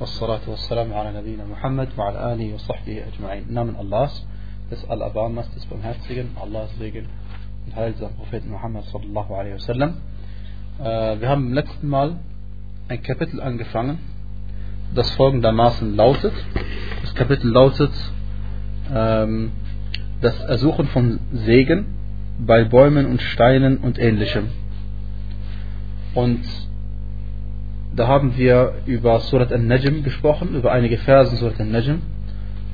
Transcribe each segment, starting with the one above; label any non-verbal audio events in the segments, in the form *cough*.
والصلاة والسلام على نبينا Muhammad وعلى آله وصحبه أجمعين. Im Namen Allahs, des Al-Abamas, des Barmherzigen, Allahs Segen und Heil des Propheten Muhammad sallallahu alaihi wasallam. Äh, wir haben im letzten Mal ein Kapitel angefangen, das folgendermaßen lautet. Das Kapitel lautet ähm, das Ersuchen von Segen bei Bäumen und Steinen und ähnlichem. Und da haben wir über Surat al-Najm gesprochen, über einige Versen Surat al-Najm,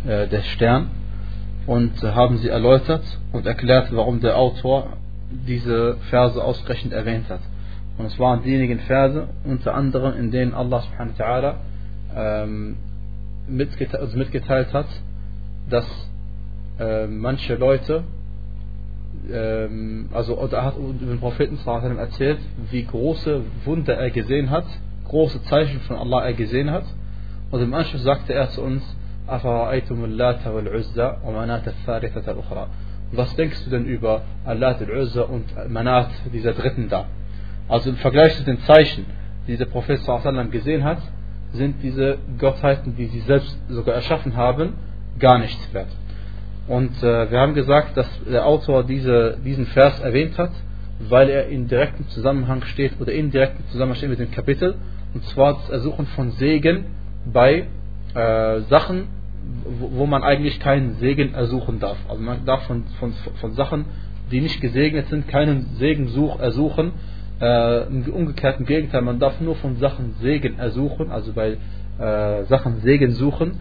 äh, der Stern, und haben sie erläutert und erklärt, warum der Autor diese Verse ausreichend erwähnt hat. Und es waren diejenigen Verse, unter anderem, in denen Allah subhanahu wa ta'ala ähm, mitgeteilt, also mitgeteilt hat, dass äh, manche Leute, ähm, also er hat über den Propheten erzählt, wie große Wunder er gesehen hat, große Zeichen von Allah er gesehen hat. Und im Anschluss sagte er zu uns, was denkst du denn über Allat al-Uzza und Manat, dieser dritten da? Also im Vergleich zu den Zeichen, die der Prophet gesehen hat, sind diese Gottheiten, die sie selbst sogar erschaffen haben, gar nichts wert. Und äh, wir haben gesagt, dass der Autor diese, diesen Vers erwähnt hat, weil er in direktem Zusammenhang steht oder in direktem Zusammenhang steht mit dem Kapitel, und zwar das Ersuchen von Segen bei äh, Sachen, wo, wo, man eigentlich keinen Segen ersuchen darf. Also man darf von, von, von Sachen, die nicht gesegnet sind, keinen Segen such, ersuchen. Äh, Im umgekehrten Gegenteil, man darf nur von Sachen Segen ersuchen, also bei äh, Sachen Segen suchen,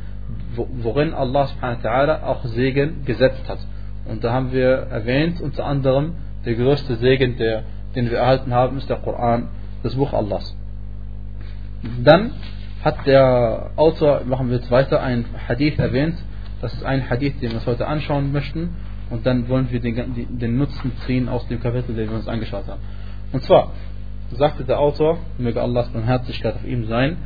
worin Allah subhanahu auch Segen gesetzt hat. Und da haben wir erwähnt, unter anderem, der größte Segen, der, den wir erhalten haben, ist der Koran, das Buch Allahs. Dann hat der Autor, machen wir jetzt weiter, ein Hadith erwähnt. Das ist ein Hadith, den wir uns heute anschauen möchten. Und dann wollen wir den, den Nutzen ziehen aus dem Kapitel, den wir uns angeschaut haben. Und zwar sagte der Autor, möge Allahs Barmherzigkeit auf ihm sein,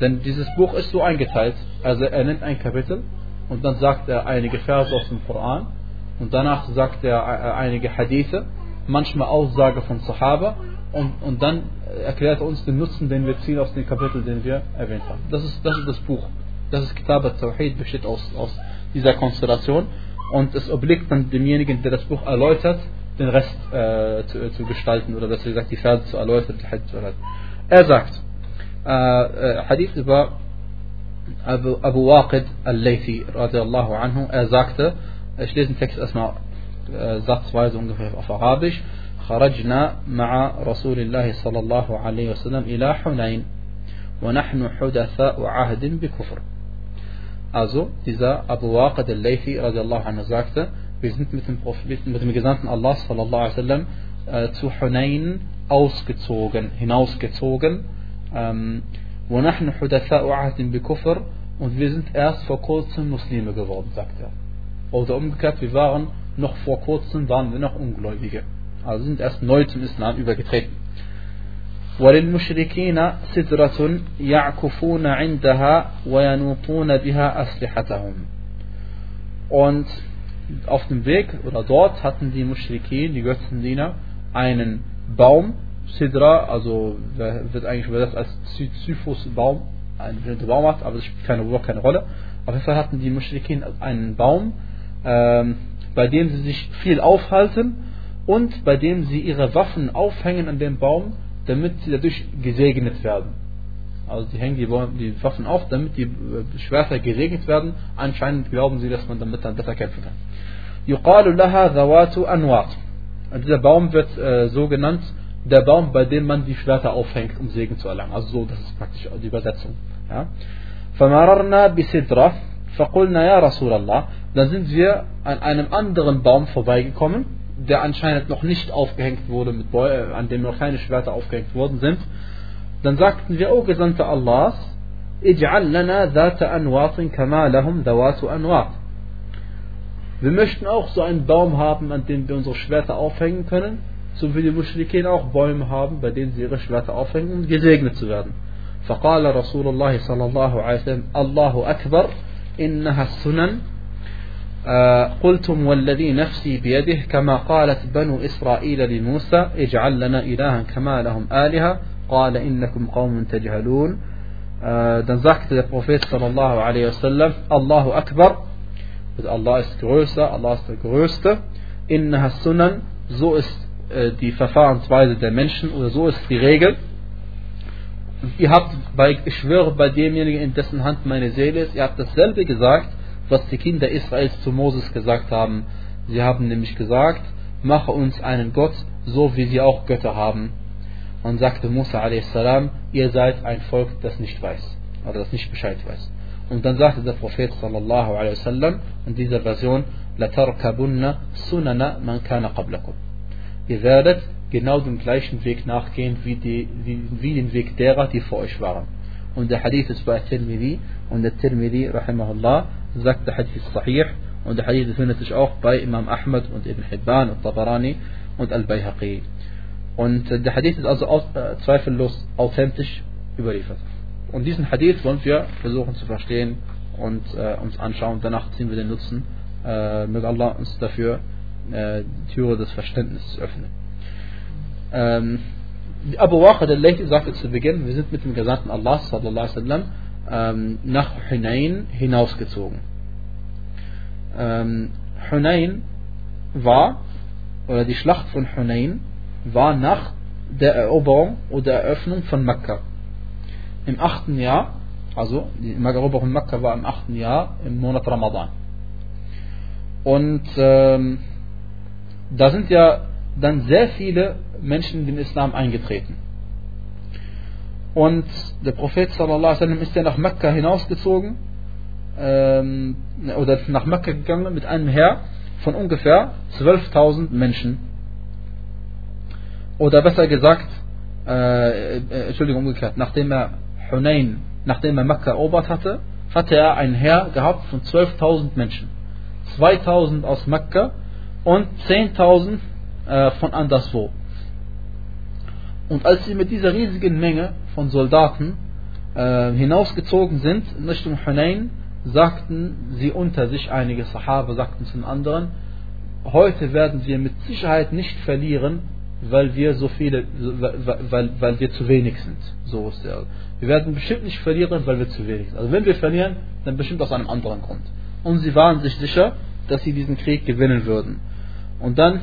denn dieses Buch ist so eingeteilt. Also er nennt ein Kapitel und dann sagt er einige Verse aus dem Koran und danach sagt er äh, einige Hadithe, manchmal Aussage von Sahaba und, und dann erklärt er uns den Nutzen, den wir ziehen aus dem Kapitel, den wir erwähnt haben. Das ist das, ist das Buch. Das ist Kitab al-Tawhid, besteht aus, aus dieser Konstellation und es obliegt dann demjenigen, der das Buch erläutert, den Rest äh, zu, zu, gestalten oder besser gesagt die Verse zu erläutern. Er sagt, äh, äh, Hadith über Abu, Abu Waqid al-Laythi radiallahu anhu, er sagte, ich lese den Text erstmal äh, satzweise ungefähr auf Arabisch, خرجنا مع رسول الله صلى الله عليه وسلم إلى حنين ونحن حدثاء عهد بكفر Also, dieser Abu Waqid al-Laythi radiallahu anhu sagte, wir sind mit dem, Propheten, mit dem Gesandten Allah sallallahu alaihi wasallam äh, zu Hunayn ausgezogen, hinausgezogen. Ähm, وَنَحْنُ حُدَثَاءُ عَهْدٍ بِكُفْرٍ Und wir sind erst vor kurzem Muslime geworden, sagt er. Oder umgekehrt, wir waren noch vor kurzem, waren wir noch Ungläubige. Also sind erst neu zum Islam übergetreten. وللمشركين سدرة يعكفون عندها وينوطون بها أسلحتهم. Und auf dem Weg oder dort hatten die Mushrikin, die Götzendiener, einen Baum, Sidra, also wird eigentlich übersetzt als Zyphus-Baum, ein bestimmter Baumart, aber das spielt keine, keine Rolle. Auf jeden Fall hatten die Mushrikin einen Baum, ähm, bei dem sie sich viel aufhalten und bei dem sie ihre Waffen aufhängen an dem Baum, damit sie dadurch gesegnet werden. Also die hängen die, die Waffen auf, damit die Schwerter gesegnet werden. Anscheinend glauben sie, dass man damit dann besser kämpfen kann. يقال لها ذوات أنواط. Dieser Baum wird äh, so genannt, der Baum, bei dem man die Schwerter aufhängt, um Segen zu erlangen. Also so, das ist praktisch die Übersetzung. Ja. فمررنا بسدرة فقلنا يا رسول الله dann sind wir an einem anderen Baum vorbeigekommen, der anscheinend noch nicht aufgehängt wurde, mit Bäu an dem noch keine Schwerter aufgehängt worden sind. Dann sagten wir, O Gesandter Allahs, اجعل لنا ذات أنواط كما لهم ذوات أنواط wir möchten auch so einen Baum haben, an dem wir unsere Schwerter aufhängen können, so wie die Muschrikin auch Bäume haben, bei denen sie ihre Schwerter aufhängen, um gesegnet zu werden. فقال رسول الله صلى الله عليه وسلم الله أكبر إنها السنن قلتم والذي نفسي بيده كما قالت بنو إسرائيل لموسى اجعل لنا إلها كما لهم آلهة قال إنكم قوم تجهلون äh, dann sagte der Prophet sallallahu alaihi wasallam, Allahu Akbar, Allah ist größer, Allah ist der Größte, innaha sunan, so ist äh, die Verfahrensweise der Menschen oder so ist die Regel. ihr habt bei, ich schwöre bei demjenigen, in dessen Hand meine Seele ist, ihr habt dasselbe gesagt, was die Kinder Israels zu Moses gesagt haben. Sie haben nämlich gesagt, mache uns einen Gott, so wie sie auch Götter haben. Und sagte Musa a.s., ihr seid ein Volk, das nicht weiß, oder das nicht Bescheid weiß. Und dann sagte der Prophet sallallahu alaihi wasallam in dieser Version, لَتَرْكَبُنَّ سُنَنَ مَنْ كَانَ قَبْلَكُمْ Ihr werdet genau den gleichen Weg nachgehen wie, die, wie, wie den Weg derer, die vor euch waren. Und der Hadith ist bei Tirmidhi und der Tirmidhi, rahimahullah, sagt der Hadith sahih und der Hadith findet sich auch bei Imam Ahmad und Ibn Hibban und Tabarani und Al-Bayhaqi. Und der Hadith ist also äh, zweifellos authentisch überliefert. Und diesen Hadith wollen wir versuchen zu verstehen und äh, uns anschauen. Danach ziehen wir den Nutzen. Äh, möge Allah uns dafür äh, die Türe des Verständnisses öffnen. Ähm, Abu Waqid al-Laythi sagte zu Beginn, wir sind mit dem Gesandten Allah sallallahu alaihi wasallam ähm, nach Hunain hinausgezogen. Ähm, Hunain war, oder die Schlacht von Hunain war nach der Eroberung oder Eröffnung von Mekka. Im achten Jahr, also die Eroberung von Mekka war im achten Jahr im Monat Ramadan. Und ähm, da sind ja dann sehr viele Menschen in den Islam eingetreten. Und der Prophet sallallahu ist ja nach Mekka hinausgezogen ähm, oder nach Mekka gegangen mit einem Heer von ungefähr 12.000 Menschen. Oder besser gesagt, äh, äh, Entschuldigung, umgekehrt, nachdem er Hunain, nachdem er Mekka erobert hatte, hatte er ein Heer gehabt von 12.000 Menschen. 2.000 aus Mekka und 10.000 äh, von anderswo. Und als sie mit dieser riesigen Menge von Soldaten äh, hinausgezogen sind in Richtung Hunain, sagten sie unter sich, einige Sahaba sagten zu den anderen, heute werden wir mit Sicherheit nicht verlieren, weil wir so viele, weil, weil, weil wir zu wenig sind. So ist der. Wir werden bestimmt nicht verlieren, weil wir zu wenig sind. Also wenn wir verlieren, dann bestimmt aus einem anderen Grund. Und sie waren sich sicher, dass sie diesen Krieg gewinnen würden. Und dann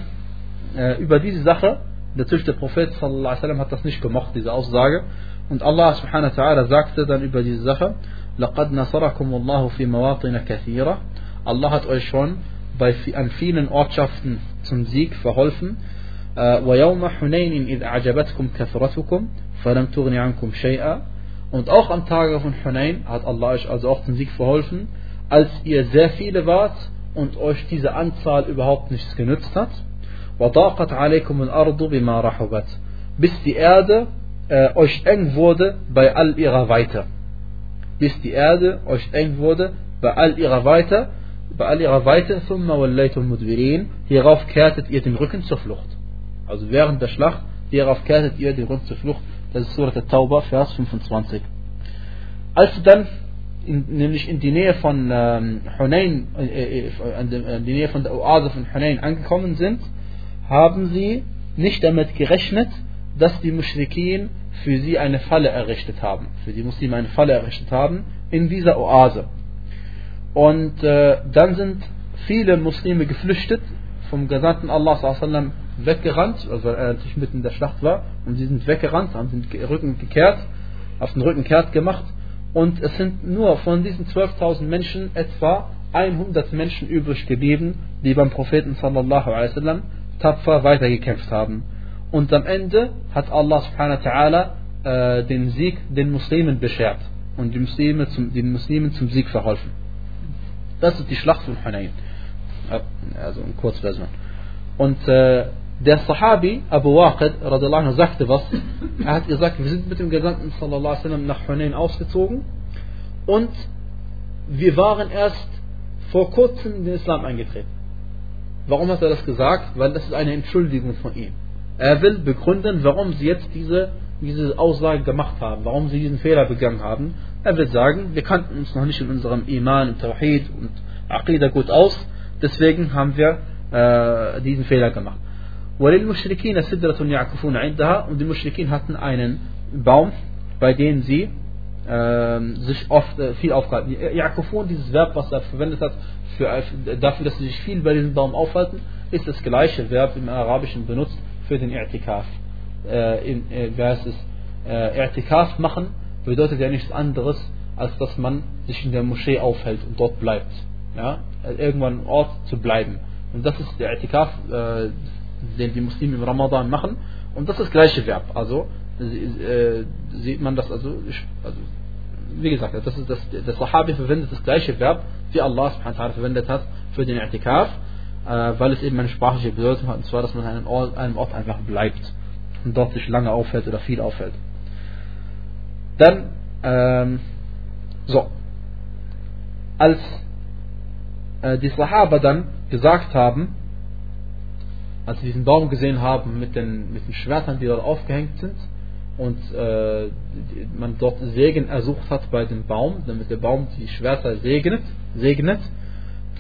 äh, über diese Sache, natürlich der Prophet sallallahu alaihi wasallam hat das nicht gemacht, diese Aussage. Und Allah subhanahu wa ta'ala sagte dann über diese Sache, لَقَدْ نَصَرَكُمُ اللَّهُ فِي مَوَاطِنَ كَثِيرًا Allah hat euch schon bei, an vielen Ortschaften zum Sieg verholfen. وَيَوْمَ حُنَيْنٍ إِذْ أَعْجَبَتْكُمْ كَثْرَتُكُمْ فَلَمْ تُغْنِ عَنْكُمْ شَيْئًا Und auch am Tage von Hunain hat Allah euch also auch zum Sieg verholfen, als ihr sehr viele wart und euch diese Anzahl überhaupt nichts genützt hat. وضاقت عليكم الأرض بما رحبت bis die Erde äh, euch eng wurde bei all ihrer Weite bis die Erde euch eng wurde bei all ihrer Weite bei all ihrer Weite ثم وليتم مدبرين hierauf kehrtet ihr den Rücken zur Flucht also während der Schlacht hierauf kehrtet ihr den Rücken zur Flucht das ist Surat Tauba Vers 25 als sie dann in, nämlich in die Nähe von ähm, Hunain äh, äh, in die Nähe von der Oase von Hunain angekommen sind haben sie nicht damit gerechnet, dass die Mushrikin für sie eine Falle errichtet haben, für die Muslime eine Falle errichtet haben in dieser Oase. Und äh, dann sind viele Muslime geflüchtet, vom Gesandten Allah weggerannt, also er natürlich mitten in der Schlacht war, und sie sind weggerannt, haben den Rücken gekehrt, auf den Rücken kehrt gemacht, und es sind nur von diesen 12.000 Menschen etwa 100 Menschen übrig geblieben, die beim Propheten sallallahu alaihi wasallam tapfer weitergekämpft haben. Und am Ende hat Allah subhanahu wa ta'ala äh, den Sieg den Muslimen beschert und die Muslime zum, den Muslimen zum Sieg verholfen. Das ist die Schlacht von Hunayn. Also in Kurzversion. Und äh, der Sahabi Abu Waqid anhu, sagte was. Er hat gesagt, wir sind mit dem Gesandten sallallahu alaihi nach Hunayn ausgezogen und wir waren erst vor kurzem in den Islam eingetreten. Warum hat er das gesagt? Weil das ist eine Entschuldigung von ihm. Er will begründen, warum sie jetzt diese, diese Aussage gemacht haben, warum sie diesen Fehler begangen haben. Er will sagen, wir kannten uns noch nicht in unserem Iman, und Tawhid und Aqidah gut aus, deswegen haben wir äh, diesen Fehler gemacht. Und die Mushrikin hatten einen Baum, bei dem sie sich oft äh, viel aufgehalten. Yakufun, dieses Verb, was er verwendet hat, für, äh, dafür, dass sie sich viel bei diesem Baum aufhalten, ist das gleiche Verb im Arabischen benutzt für den I'tikaf. Äh, in, äh, wer ist es? Äh, I'tikaf machen bedeutet ja nichts anderes, als dass man sich in der Moschee aufhält und dort bleibt. Ja? Irgendwann ein Ort zu bleiben. Und das ist der I'tikaf, äh, den die Muslime im Ramadan machen. Und das ist das gleiche Verb. Also sieht man das also, also wie gesagt, das ist das, der Sahabi verwendet das gleiche Verb, wie Allah subhanahu verwendet hat für den I'tikaf, äh, weil es eben eine sprachliche Bedeutung hat, und zwar, dass man an einem Ort, einem Ort einfach bleibt und dort sich lange aufhält oder viel aufhält. Dann, ähm, so, als äh, die Sahaba dann gesagt haben, als sie diesen Baum gesehen haben mit den, mit den Schwertern, die dort aufgehängt sind, und äh, man dort Segen ersucht hat bei dem Baum, damit der Baum die Schwerter segnet, segnet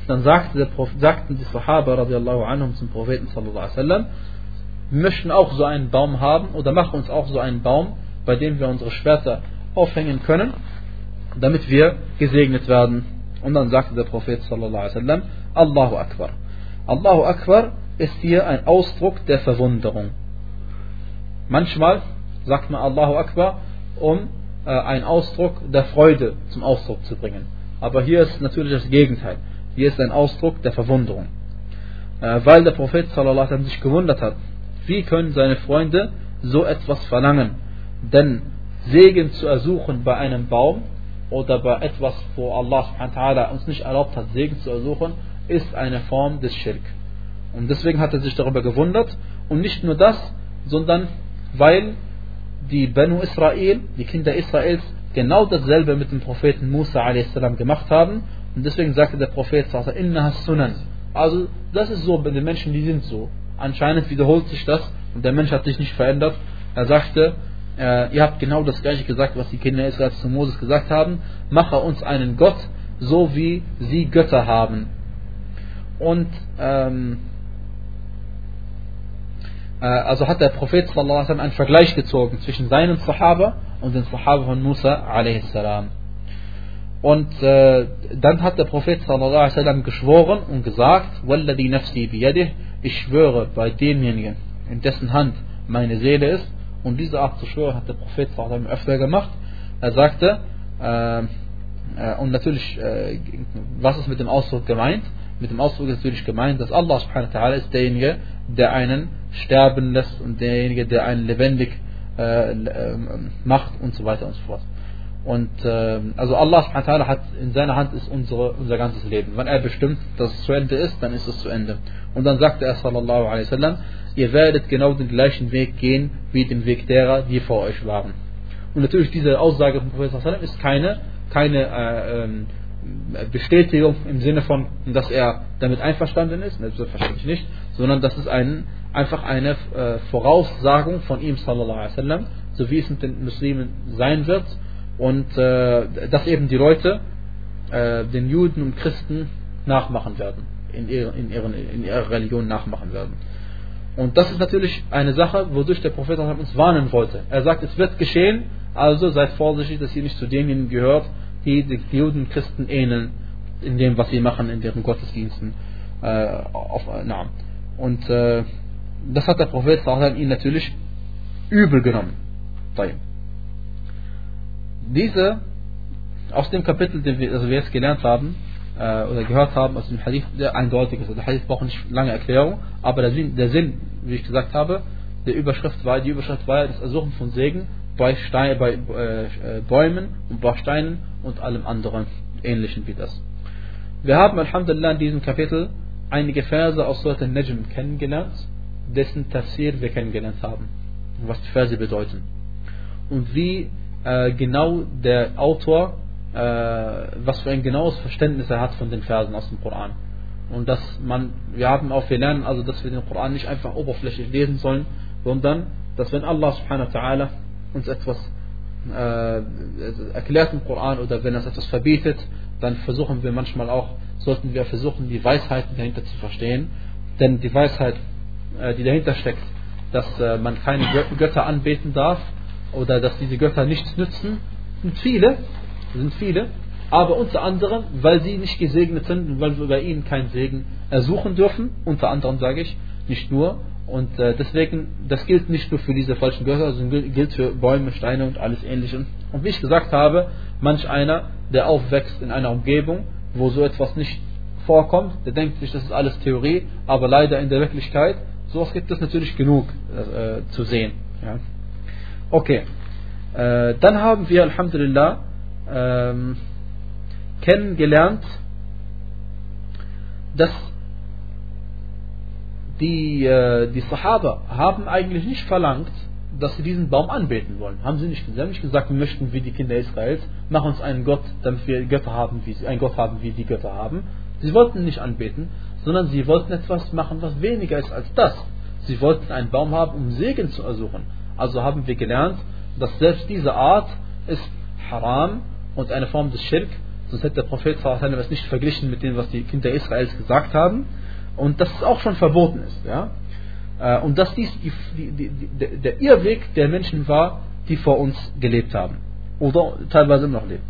dann sagte der Prophet, sagten die Sahaba radiallahu anhum zum Propheten sallallahu alaihi wasallam, wir möchten auch so einen Baum haben oder machen uns auch so einen Baum, bei dem wir unsere Schwerter aufhängen können, damit wir gesegnet werden. Und dann sagte der Prophet sallallahu alaihi wasallam, Allahu Akbar. Allahu Akbar ist hier ein Ausdruck der Verwunderung. Manchmal sagt man Allahu Akbar, um äh, einen Ausdruck der Freude zum Ausdruck zu bringen. Aber hier ist natürlich das Gegenteil. Hier ist ein Ausdruck der Verwunderung. Äh, weil der Prophet sallallahu sich gewundert hat, wie können seine Freunde so etwas verlangen? Denn Segen zu ersuchen bei einem Baum oder bei etwas, wo Allah uns nicht erlaubt hat, Segen zu ersuchen, ist eine Form des Schirk. Und deswegen hat er sich darüber gewundert. Und nicht nur das, sondern weil die Benu Israel, die Kinder Israels, genau dasselbe mit dem Propheten Musa a.s. gemacht haben. Und deswegen sagte der Prophet. Also, das ist so, bei den Menschen, die sind so. Anscheinend wiederholt sich das und der Mensch hat sich nicht verändert. Er sagte, äh, ihr habt genau das gleiche gesagt, was die Kinder Israels zu Moses gesagt haben. Mache uns einen Gott, so wie sie Götter haben. Und ähm, äh, also hat der Prophet sallallahu einen Vergleich gezogen zwischen seinen Sahaba und den Sahaba von Musa a.s. Und äh, dann hat der Prophet sallallahu geschworen und gesagt, Walladhi nafsi biyadih, ich schwöre bei demjenigen, in dessen Hand meine Seele ist. Und diese Art zu schwören hat der Prophet sallallahu öfter gemacht. Er sagte, äh, äh, und natürlich, äh, was ist mit dem Ausdruck gemeint? Mit dem Ausdruck ist natürlich gemeint, dass Allah subhanahu wa ist derjenige, der einen sterben lässt und derjenige, der einen lebendig äh, äh, macht und so weiter und so fort. Und äh, also Allah hat in seiner Hand ist unsere, unser ganzes Leben. Wenn er bestimmt, dass es zu Ende ist, dann ist es zu Ende. Und dann sagte er sallallahu alaihi wasallam, ihr werdet genau den gleichen Weg gehen wie den Weg derer, die vor euch waren. Und natürlich diese Aussage von Prophet sallallahu ist keine keine äh, ähm, Bestätigung im Sinne von, dass er damit einverstanden ist, selbstverständlich nicht, sondern das ist ein, einfach eine äh, Voraussagung von ihm, sallallahu alaihi wasallam, so wie es mit den Muslimen sein wird und äh, dass eben die Leute äh, den Juden und Christen nachmachen werden, in, ihre, in, ihren, in ihrer Religion nachmachen werden. Und das ist natürlich eine Sache, wodurch der Prophet uns warnen wollte. Er sagt, es wird geschehen, also seid vorsichtig, dass ihr nicht zu denjenigen gehört, die die Juden Christen ähneln in dem, was sie machen, in deren Gottesdiensten. Äh, auf, na. Und äh, das hat der Prophet ihn natürlich übel genommen. Diese, aus dem Kapitel, den wir, also wir jetzt gelernt haben, äh, oder gehört haben aus dem Hadith, der eindeutig ist. Der Hadith braucht nicht lange Erklärung, aber der Sinn, der Sinn, wie ich gesagt habe, der Überschrift war, die Überschrift war das Ersuchen von Segen bei, Stein, bei äh, Bäumen und bei Steinen und allem anderen ähnlichen wie das. Wir haben Alhamdulillah in diesem Kapitel einige Verse aus Surat al-Najm kennengelernt, dessen Tafsir wir kennengelernt haben, was die Verse bedeuten. Und wie äh, genau der Autor, äh, was für ein genaues Verständnis er hat von den Versen aus dem Koran. Und dass man, wir haben auch, wir lernen also, dass wir den Koran nicht einfach oberflächlich lesen sollen, sondern, dass wenn Allah subhanahu wa ta'ala uns etwas äh, erklärt im Koran oder wenn er etwas verbietet, dann versuchen wir manchmal auch, sollten wir versuchen, die Weisheiten dahinter zu verstehen. Denn die Weisheit, die dahinter steckt, dass äh, man keine Götter anbeten darf oder dass diese Götter nichts nützen, sind viele, sind viele, aber unter anderem, weil sie nicht gesegnet sind und weil wir bei ihnen keinen Segen ersuchen dürfen, unter anderem sage ich, nicht nur. Und äh, deswegen, das gilt nicht nur für diese falschen Götter, sondern gilt für Bäume, Steine und alles ähnliche. Und wie ich gesagt habe, manch einer, der aufwächst in einer Umgebung, wo so etwas nicht vorkommt, der denkt sich, das ist alles Theorie, aber leider in der Wirklichkeit, sowas gibt es natürlich genug äh, zu sehen. Ja. Okay, äh, dann haben wir, Alhamdulillah, ähm, kennengelernt, dass die, äh, die Sahaba haben eigentlich nicht verlangt, dass sie diesen Baum anbeten wollen. Haben sie nicht. Sie haben nicht gesagt, wir möchten wie die Kinder Israels, mach uns einen Gott, damit wir Götter haben, wie sie, einen Gott haben, wie die Götter haben. Sie wollten nicht anbeten, sondern sie wollten etwas machen, was weniger ist als das. Sie wollten einen Baum haben, um Segen zu ersuchen. Also haben wir gelernt, dass selbst diese Art ist haram und eine Form des Schirk. Sonst hätte der Prophet es nicht verglichen mit dem, was die Kinder Israels gesagt haben. Und dass es auch schon verboten ist. Ja? Äh, und dass dies die, die, die, der Irrweg der Menschen war, die vor uns gelebt haben. Oder teilweise noch leben.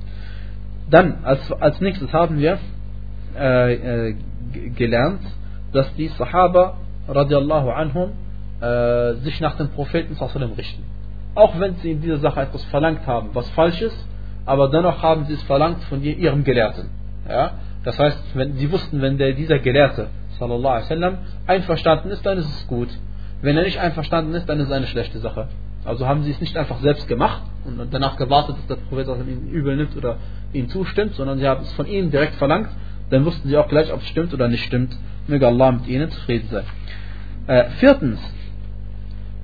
Dann, als, als nächstes haben wir äh, äh, gelernt, dass die Sahaba radiallahu anhum äh, sich nach dem Propheten richten. Auch wenn sie in dieser Sache etwas verlangt haben, was falsch ist, aber dennoch haben sie es verlangt von ihrem Gelehrten. Ja? Das heißt, wenn, sie wussten, wenn der, dieser Gelehrte sallallahu alaihi einverstanden ist, dann ist es gut. Wenn er nicht einverstanden ist, dann ist es eine schlechte Sache. Also haben sie es nicht einfach selbst gemacht und danach gewartet, dass der Prophet ihn übel nimmt oder ihm zustimmt, sondern sie haben es von ihm direkt verlangt. Dann wussten sie auch gleich, ob es stimmt oder nicht stimmt. Möge Allah mit ihnen zufrieden sein. Äh, viertens,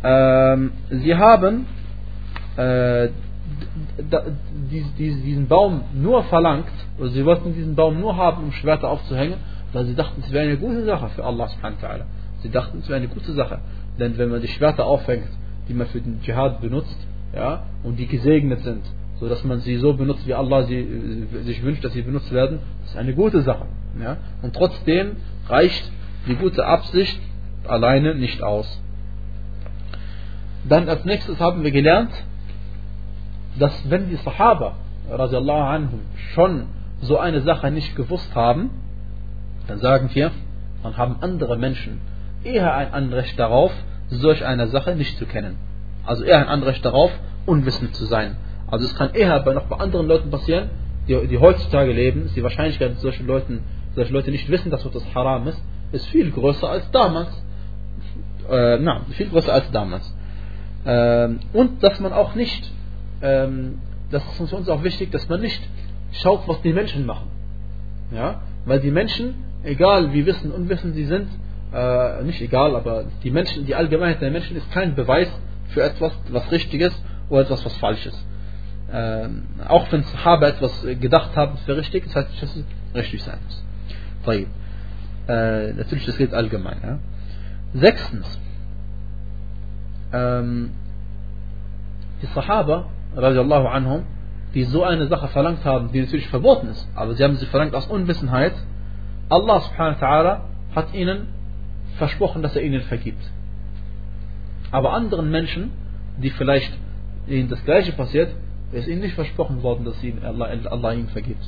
ähm, sie haben äh, diesen Baum nur verlangt, oder sie wollten diesen Baum nur haben, um Schwerter aufzuhängen, weil sie dachten, es wäre eine gute Sache für Allah subhanahu wa. Sie dachten, es wäre eine gute Sache. Denn wenn man die Schwerter aufhängt, die man für den Dschihad benutzt, ja, und die gesegnet sind, so dass man sie so benutzt, wie Allah sie, äh, sich wünscht, dass sie benutzt werden, ist eine gute Sache. Ja. Und trotzdem reicht die gute Absicht alleine nicht aus. Dann als nächstes haben wir gelernt, dass wenn die Sahaba anhum, schon so eine Sache nicht gewusst haben, dann sagen wir, dann haben andere Menschen eher ein Anrecht darauf, solch eine Sache nicht zu kennen. Also eher ein Anrecht darauf, unwissend zu sein. Also es kann eher bei noch bei anderen Leuten passieren, die, die heutzutage leben, ist die Wahrscheinlichkeit, dass solche Leute, solche Leute nicht wissen, dass das haram ist, ist viel größer als damals. Äh, na, viel größer als damals. Ähm, und dass man auch nicht, ähm, das ist für uns auch wichtig, dass man nicht schaut, was die Menschen machen. Ja? Weil die Menschen, egal wie wissen und unwissend sie sind, äh, nicht egal, aber die Menschen, die Allgemeinheit der Menschen ist kein Beweis für etwas, was richtig ist oder etwas, was falsch ist. Äh, auch wenn Sahaba etwas gedacht haben für richtig, das heißt nicht, dass es richtig sein muss. Äh, natürlich, das gilt allgemein. Ja. Sechstens, ähm, die Sahaba, radiallahu anhum, die so eine Sache verlangt haben, die natürlich verboten ist, aber sie haben sie verlangt aus Unwissenheit, Allah subhanahu wa ta'ala hat ihnen versprochen, dass er ihnen vergibt. Aber anderen Menschen, die vielleicht ihnen das Gleiche passiert, ist ihnen nicht versprochen worden, dass ihnen Allah, Allah ihnen vergibt.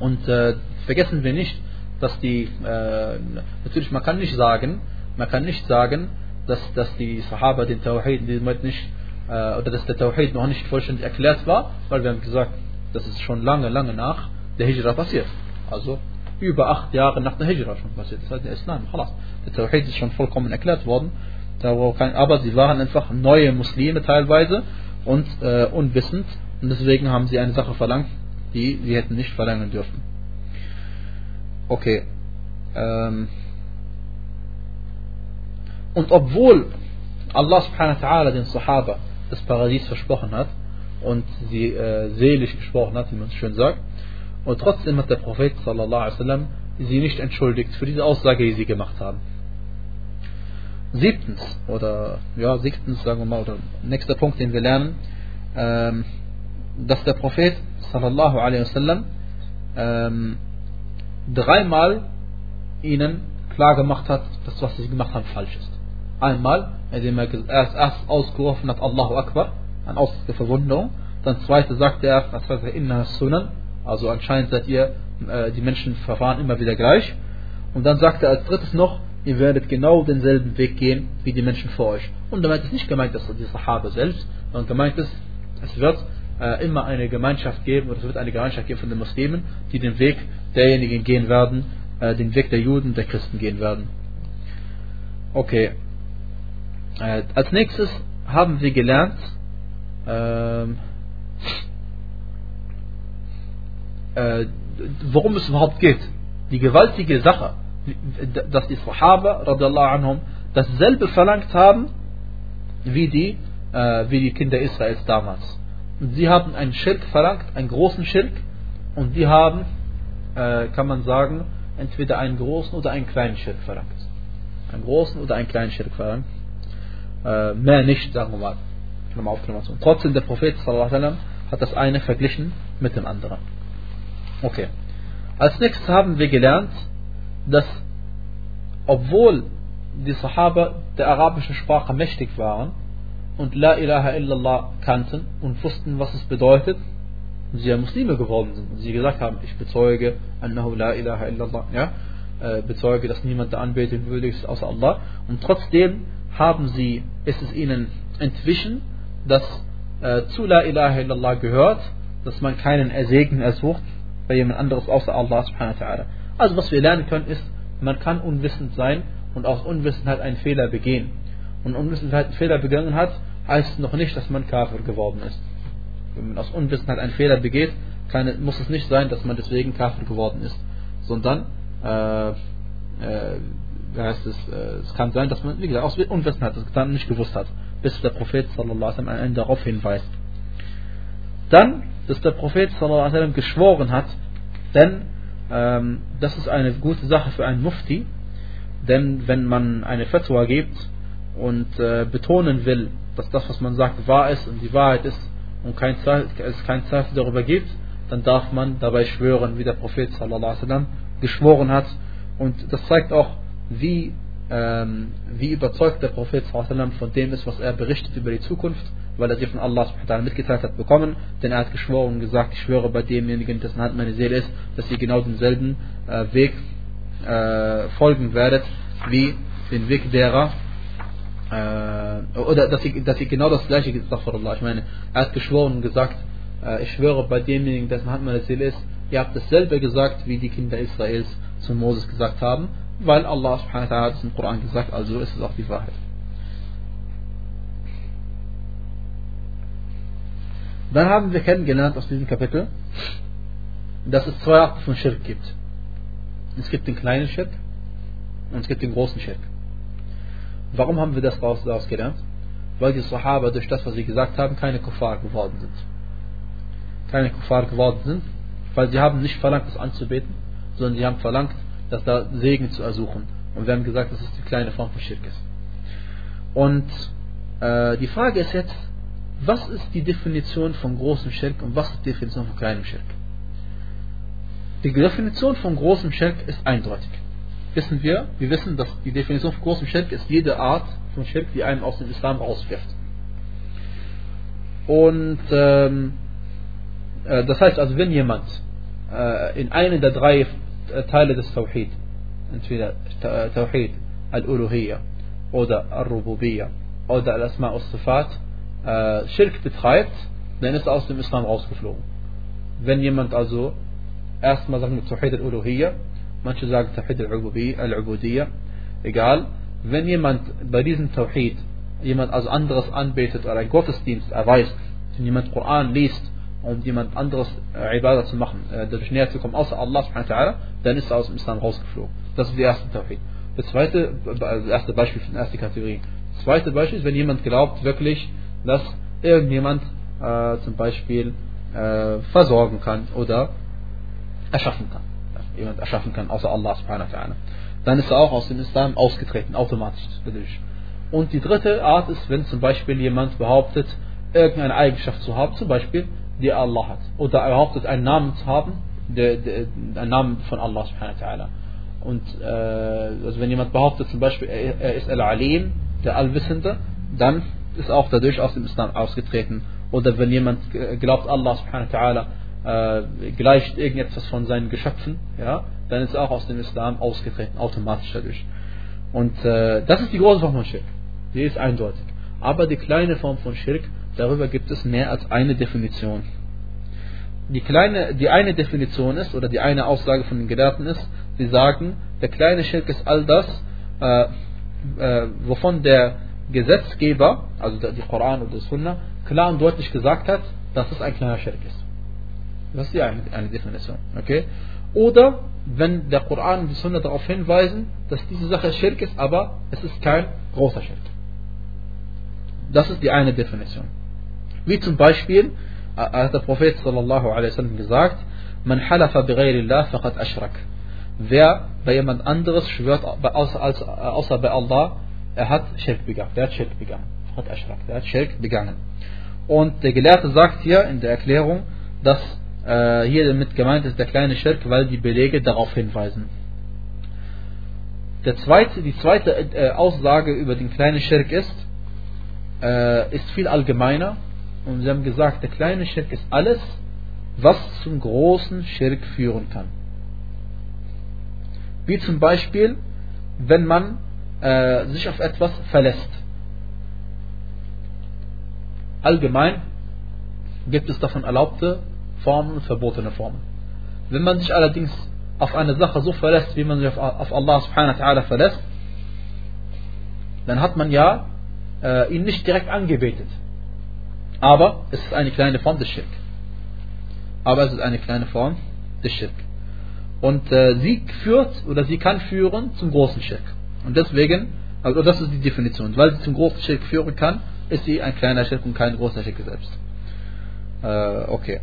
Und äh, vergessen wir nicht, dass die, äh, natürlich man kann nicht sagen, man kann nicht sagen, dass, dass die Sahaba den Tawhid nicht, äh, oder dass der Tawhid noch nicht vollständig erklärt war, weil wir haben gesagt, das ist schon lange, lange nach der Hijra passiert. Also über acht Jahre nach der Hijra schon passiert. Das heißt, der Islam, khalas. Der Tawhid ist schon vollkommen erklärt worden. Aber sie waren einfach neue Muslime teilweise und äh, unwissend. Und deswegen haben sie eine Sache verlangt, die sie hätten nicht verlangen dürfen. Okay. Ähm. Und obwohl Allah subhanahu wa den Sahaba das Paradies versprochen hat und sie äh, selig gesprochen hat, wie man es schön sagt, und trotzdem hat der Prophet sallallahu alaihi sie nicht entschuldigt für diese Aussage, die sie gemacht haben. Siebtens, oder ja, siebtens sagen wir mal, oder nächster Punkt, den wir lernen, ähm, dass der Prophet sallallahu alaihi wasallam ähm, dreimal ihnen klar gemacht hat, dass was sie gemacht haben falsch ist. Einmal, indem er erst, erst ausgerufen hat Allahu Akbar, ein Ausdruck der Verwunderung, Dann zweite sagte er, als zweite Inna Sunan, also anscheinend seid ihr, äh, die Menschen verfahren immer wieder gleich. Und dann sagte er als drittes noch, ihr werdet genau denselben Weg gehen wie die Menschen vor euch. Und damit ist nicht gemeint, dass die Sahaba selbst, sondern gemeint ist, es wird äh, immer eine Gemeinschaft geben, oder es wird eine Gemeinschaft geben von den Muslimen, die den Weg derjenigen gehen werden, äh, den Weg der Juden, der Christen gehen werden. Okay. Äh, als nächstes haben wir gelernt, ähm, äh, worum es überhaupt geht. Die gewaltige Sache, dass die Sahaba anhum, dasselbe verlangt haben wie die, äh, wie die Kinder Israels damals. Und sie haben einen Schirk verlangt, einen großen Schirk, und die haben, äh, kann man sagen, entweder einen großen oder einen kleinen Schirk verlangt. Einen großen oder einen kleinen Schirk verlangt. Äh, mehr nicht, sagen wir mal. Und trotzdem, der Prophet sallam, hat das eine verglichen mit dem anderen. Okay. Als nächstes haben wir gelernt, dass obwohl die Sahaba der arabischen Sprache mächtig waren und La ilaha illallah kannten und wussten, was es bedeutet, sie ja Muslime geworden sind und sie gesagt haben, ich bezeuge annahu la ilaha illallah, ja, äh, bezeuge, dass niemand der Anbetung würdig ist außer Allah und trotzdem haben sie, ist es ihnen entwichen, dass äh, zu la ilaha illallah gehört, dass man keinen Ersegen ersucht bei jemand anderes außer Allah subhanahu wa ta'ala. Also was wir lernen können ist, man kann unwissend sein und aus Unwissenheit einen Fehler begehen. Und Unwissenheit einen Fehler begangen hat, heißt noch nicht, dass man Kafir geworden ist. Wenn man aus Unwissenheit einen Fehler begeht, kann, muss es nicht sein, dass man deswegen Kafir geworden ist, sondern äh, äh, heißt es, äh, es kann sein, dass man, wie gesagt, aus Unwissenheit das dann nicht gewusst hat, bis der Prophet sallallahu alaihi wasallam darauf hinweist. Dann, dass der Prophet sallallahu alaihi wasallam geschworen hat, denn ähm, das ist eine gute Sache für einen Mufti, denn wenn man eine Fatwa gibt und äh, betonen will, dass das, was man sagt, wahr ist und die Wahrheit ist und kein Zweifel, es kein Zweifel darüber gibt, dann darf man dabei schwören, wie der Prophet wasallam geschworen hat. Und das zeigt auch, wie, ähm, wie überzeugt der Prophet wasallam von dem ist, was er berichtet über die Zukunft, weil er sie von Allah mitgeteilt hat bekommen. Denn er hat geschworen und gesagt, ich schwöre bei demjenigen, dessen Hand meine Seele ist, dass ihr genau denselben äh, Weg äh, folgen werdet, wie den Weg derer, äh, oder dass sie, dass sie genau das gleiche gesagt Allah. Ich meine, er hat geschworen und gesagt, äh, ich schwöre bei demjenigen, dessen Hand meine Seele ist, ihr habt dasselbe gesagt, wie die Kinder Israels zu Moses gesagt haben, weil Allah subhanahu hat es im Koran gesagt, also ist es auch die Wahrheit. Dann haben wir kennengelernt aus diesem Kapitel, dass es zwei Arten von Schirk gibt. Es gibt den kleinen Schirk und es gibt den großen Schirk. Warum haben wir das daraus gelernt? Weil die Sahaba durch das, was sie gesagt haben, keine Kuffar geworden sind. Keine Kuffar geworden sind, weil sie haben nicht verlangt, das anzubeten, sondern sie haben verlangt, dass da Segen zu ersuchen. Und wir haben gesagt, dass es die kleine Form von Schirk ist. Und äh, die Frage ist jetzt, was ist die Definition von großem Schirk und was ist die Definition von kleinem Schirk? Die Definition von großem Schirk ist eindeutig wissen wir, wir wissen, dass die Definition von großem Schirk ist jede Art von Schirk, die einen aus dem Islam rauswirft. Und ähm, äh, das heißt also, wenn jemand äh, in einen der drei äh, Teile des Tawhid, entweder äh, Tawhid al-Uluhiyya oder al-Rububiyya oder al-Asma al-Sifat, äh, Schirk betreibt, dann ist er aus dem Islam rausgeflogen. Wenn jemand also erstmal sagen wir Tawhid al-Uluhiyya manche sagen Tawhid al-Ubudiyya, egal, wenn jemand bei diesem Tawhid jemand als anderes anbetet oder einen Gottesdienst erweist, wenn jemand Koran liest, um jemand anderes äh, Ibadah zu machen, äh, dadurch näher zu kommen, außer Allah dann ist er aus dem Islam rausgeflogen. Das ist die erste Tawhid. Das zweite, das erste Beispiel die erste Kategorie. Das zweite Beispiel ist, wenn jemand glaubt wirklich, dass irgendjemand äh, zum Beispiel äh, versorgen kann oder erschaffen kann jemand erschaffen kann, außer Allah subhanahu wa. Dann ist er auch aus dem Islam ausgetreten, automatisch dadurch. Und die dritte Art ist, wenn zum Beispiel jemand behauptet, irgendeine Eigenschaft zu haben, zum Beispiel, die Allah hat. Oder er behauptet, einen Namen zu haben, der, der, einen Namen von Allah subhanahu wa. Und äh, also wenn jemand behauptet zum Beispiel, er, er ist Al-Alim, der Allwissende, dann ist auch dadurch aus dem Islam ausgetreten oder wenn jemand glaubt, Allah subhanahu wa ta'ala äh, gleicht irgendetwas von seinen Geschöpfen, ja, dann ist er auch aus dem Islam ausgetreten, automatisch dadurch. Und äh, das ist die große Form von Schirk. Die ist eindeutig. Aber die kleine Form von Schirk, darüber gibt es mehr als eine Definition. Die, kleine, die eine Definition ist, oder die eine Aussage von den Gelehrten ist, sie sagen, der kleine Schirk ist all das, äh, äh, wovon der Gesetzgeber, also die Koran oder Sunna, klar und deutlich gesagt hat, dass es ein kleiner Schirk ist. Das ist die eine, eine Definition. Okay? Oder wenn der Koran und die Sunna darauf hinweisen, dass diese Sache Schirk ist, aber es ist kein großer Schirk. Das ist die eine Definition. Wie zum Beispiel äh, hat der Prophet sallallahu alaihi wasallam gesagt, man halafa bighayrillah faqad ashrak. Wer bei jemand anderes schwört außer, außer bei Allah, er hat Schirk begangen. Der hat Schirk begangen. Faqad ashrak. Der hat Schirk begangen. Und der Gelehrte sagt hier in der Erklärung, dass äh, hier damit gemeint ist der kleine Schirk, weil die Belege darauf hinweisen. Der zweite, die zweite äh, Aussage über den kleinen Schirk ist, äh, ist viel allgemeiner. Und sie haben gesagt, der kleine Schirk ist alles, was zum großen Schirk führen kann. Wie zum Beispiel, wenn man äh, sich auf etwas verlässt. Allgemein gibt es davon erlaubte Formen und verbotene Formen. Wenn man sich allerdings auf eine Sache so verlässt, wie man sich auf, Allah subhanahu wa ta'ala verlässt, dann hat man ja äh, ihn nicht direkt angebetet. Aber es ist eine kleine Form des Schirk. Aber es ist eine kleine Form des Schirk. Und äh, sie führt oder sie kann führen zum großen Schirk. Und deswegen, also das ist die Definition. Weil sie zum großen Schirk führen kann, ist sie ein kleiner Schirk und kein großer Schirk selbst. Äh, okay.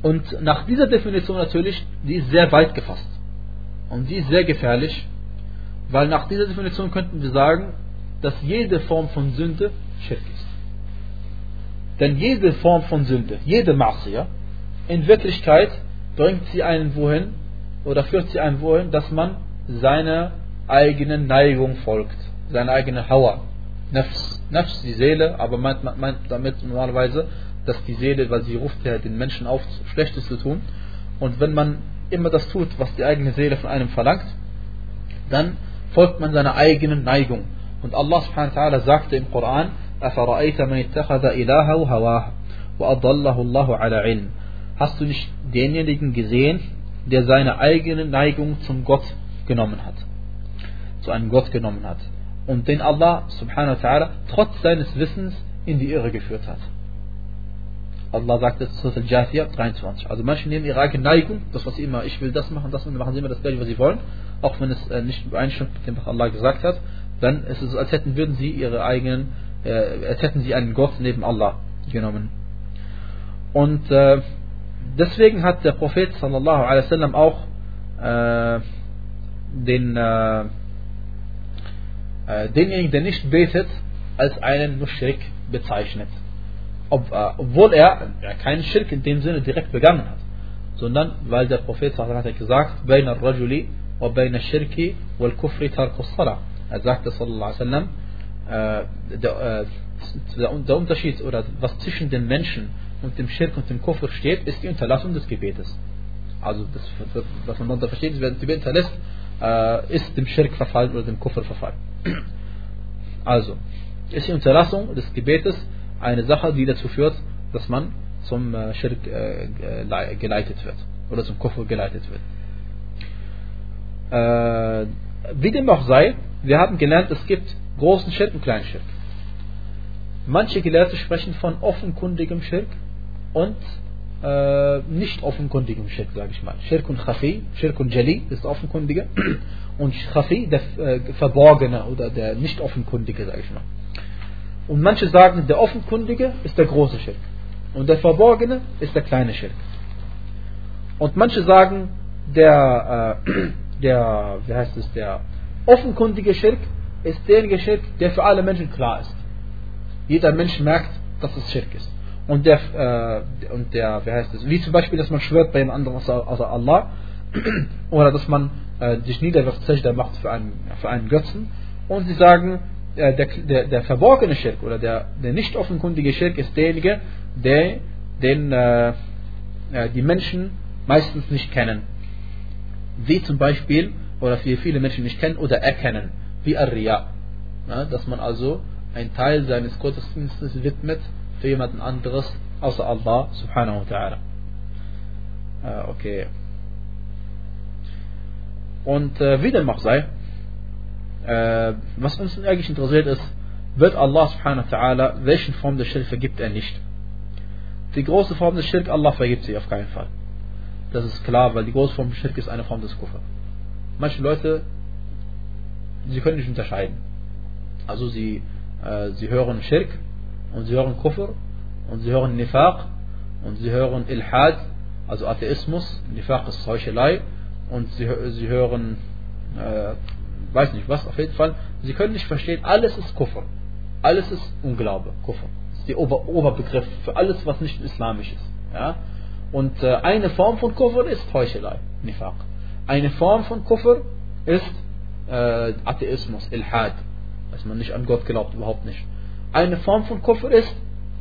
Und nach dieser Definition natürlich, die ist sehr weit gefasst. Und die ist sehr gefährlich, weil nach dieser Definition könnten wir sagen, dass jede Form von Sünde Schirk ist. Denn jede Form von Sünde, jede Maße, in Wirklichkeit bringt sie einen wohin oder führt sie einen wohin, dass man seiner eigenen Neigung folgt, seine eigene Hauer. Nafs, Nafs, die Seele, aber meint, meint damit normalerweise dass die Seele, weil sie ruft ja den Menschen auf, Schlechtes zu tun. Und wenn man immer das tut, was die eigene Seele von einem verlangt, dann folgt man seiner eigenen Neigung. Und Allah subhanahu wa ta'ala sagte im Koran, أَفَرَأَيْتَ مَنِ اتَّخَذَ إِلَهَهُ هَوَاهُ وَأَضَلَّهُ اللَّهُ عَلَى عِلْمٍ Hast du nicht denjenigen gesehen, der seine eigene Neigung zum Gott genommen hat? Zu einem Gott genommen hat. Und den Allah subhanahu wa ta'ala trotz seines Wissens in die Irre geführt hat. Allah sagt es Surah Al-Jathiyah 23. Also manche nehmen ihre eigene Neigung, das was sie immer, ich will das machen, das machen, machen sie immer das gleiche, was sie wollen, auch wenn es äh, nicht übereinstimmt mit dem, was Allah gesagt hat, dann ist es, als hätten würden sie ihre eigenen, äh, als hätten sie einen Gott neben Allah genommen. Und äh, Deswegen hat der Prophet sallallahu alaihi wasallam auch äh, den, äh, äh, denjenigen, der nicht betet, als einen Mushrik bezeichnet. Ob, äh, obwohl er ja, keinen Schirk in dem Sinne direkt begangen hat, sondern weil der Prophet sallallahu alaihi wasallam hat gesagt, al-Rajuli wa Bain shirki wal Kufri tarkus Salah. Er sagte sallallahu alaihi wasallam, äh, der, äh, der Unterschied oder was zwischen den Menschen und dem Schirk und dem Kufr steht, ist die Unterlassung des Gebetes. Also das, was man darunter versteht, wer das Gebet hinterlässt, äh, ist dem Schirk verfallen oder dem Kufr verfallen. Also, ist die Unterlassung des Gebetes eine Sache, die dazu führt, dass man zum äh, Schirk äh, geleitet wird oder zum Kufr geleitet wird. Äh, wie dem auch sei, wir haben gelernt, es gibt großen Schirk und kleinen Schirk. Manche Gelehrte sprechen von offenkundigem Schirk und äh, nicht offenkundigem Schirk, sage ich mal. Schirk und Khafi, Schirk und Jali ist offenkundige *clears throat* und Khafi der äh, Verborgene oder der nicht offenkundige, sage ich mal. Und manche sagen, der Offenkundige ist der große Schirk. Und der Verborgene ist der kleine Schirk. Und manche sagen, der, äh, *clears throat* der, wie heißt es, der offenkundige Schirk ist derjenige Schirk, der für alle Menschen klar ist. Jeder Mensch merkt, dass es Schirk ist. Und der, äh, und der, wie heißt es, wie zum Beispiel, dass man schwört bei einem anderen außer Allah, *clears throat* oder dass man äh, sich niederwirft, Sajda macht für einen, für einen Götzen, Und sie sagen, äh, der, der, der verborgene Schirk oder der, der nicht offenkundige Schirk ist derjenige, der den äh, äh, die Menschen meistens nicht kennen. Wie zum Beispiel, oder viele Menschen nicht kennen oder erkennen, wie Ar-Riya. Ja, dass man also einen Teil seines Gottesdienstes widmet für jemanden anderes außer Allah subhanahu wa ta'ala. Äh, okay. Und äh, wie dem auch sei, äh, was uns eigentlich interessiert ist, wird Allah subhanahu wa ta'ala, welchen Form der Schirk vergibt er nicht. Die große Form des Schirk, Allah vergibt sie auf keinen Fall. Das ist klar, weil die große Form des Schirk ist eine Form des Kufr. Manche Leute, sie können nicht unterscheiden. Also sie, äh, sie hören Schirk und sie hören Kufr und sie hören Nifaq und sie hören Ilhad, also Atheismus, Nifaq ist Heuchelei und sie, sie hören, äh, weiß nicht was, auf jeden Fall, sie können nicht verstehen, alles ist Kufr. Alles ist Unglaube, Kufr. Das ist der Ober Oberbegriff für alles, was nicht islamisch ist. Ja? Und äh, eine Form von Kufr ist Heuchelei, Nifaq. Eine Form von Kufr ist äh, Atheismus, Ilhad, dass man nicht an Gott glaubt, überhaupt nicht. Eine Form von Kufr ist,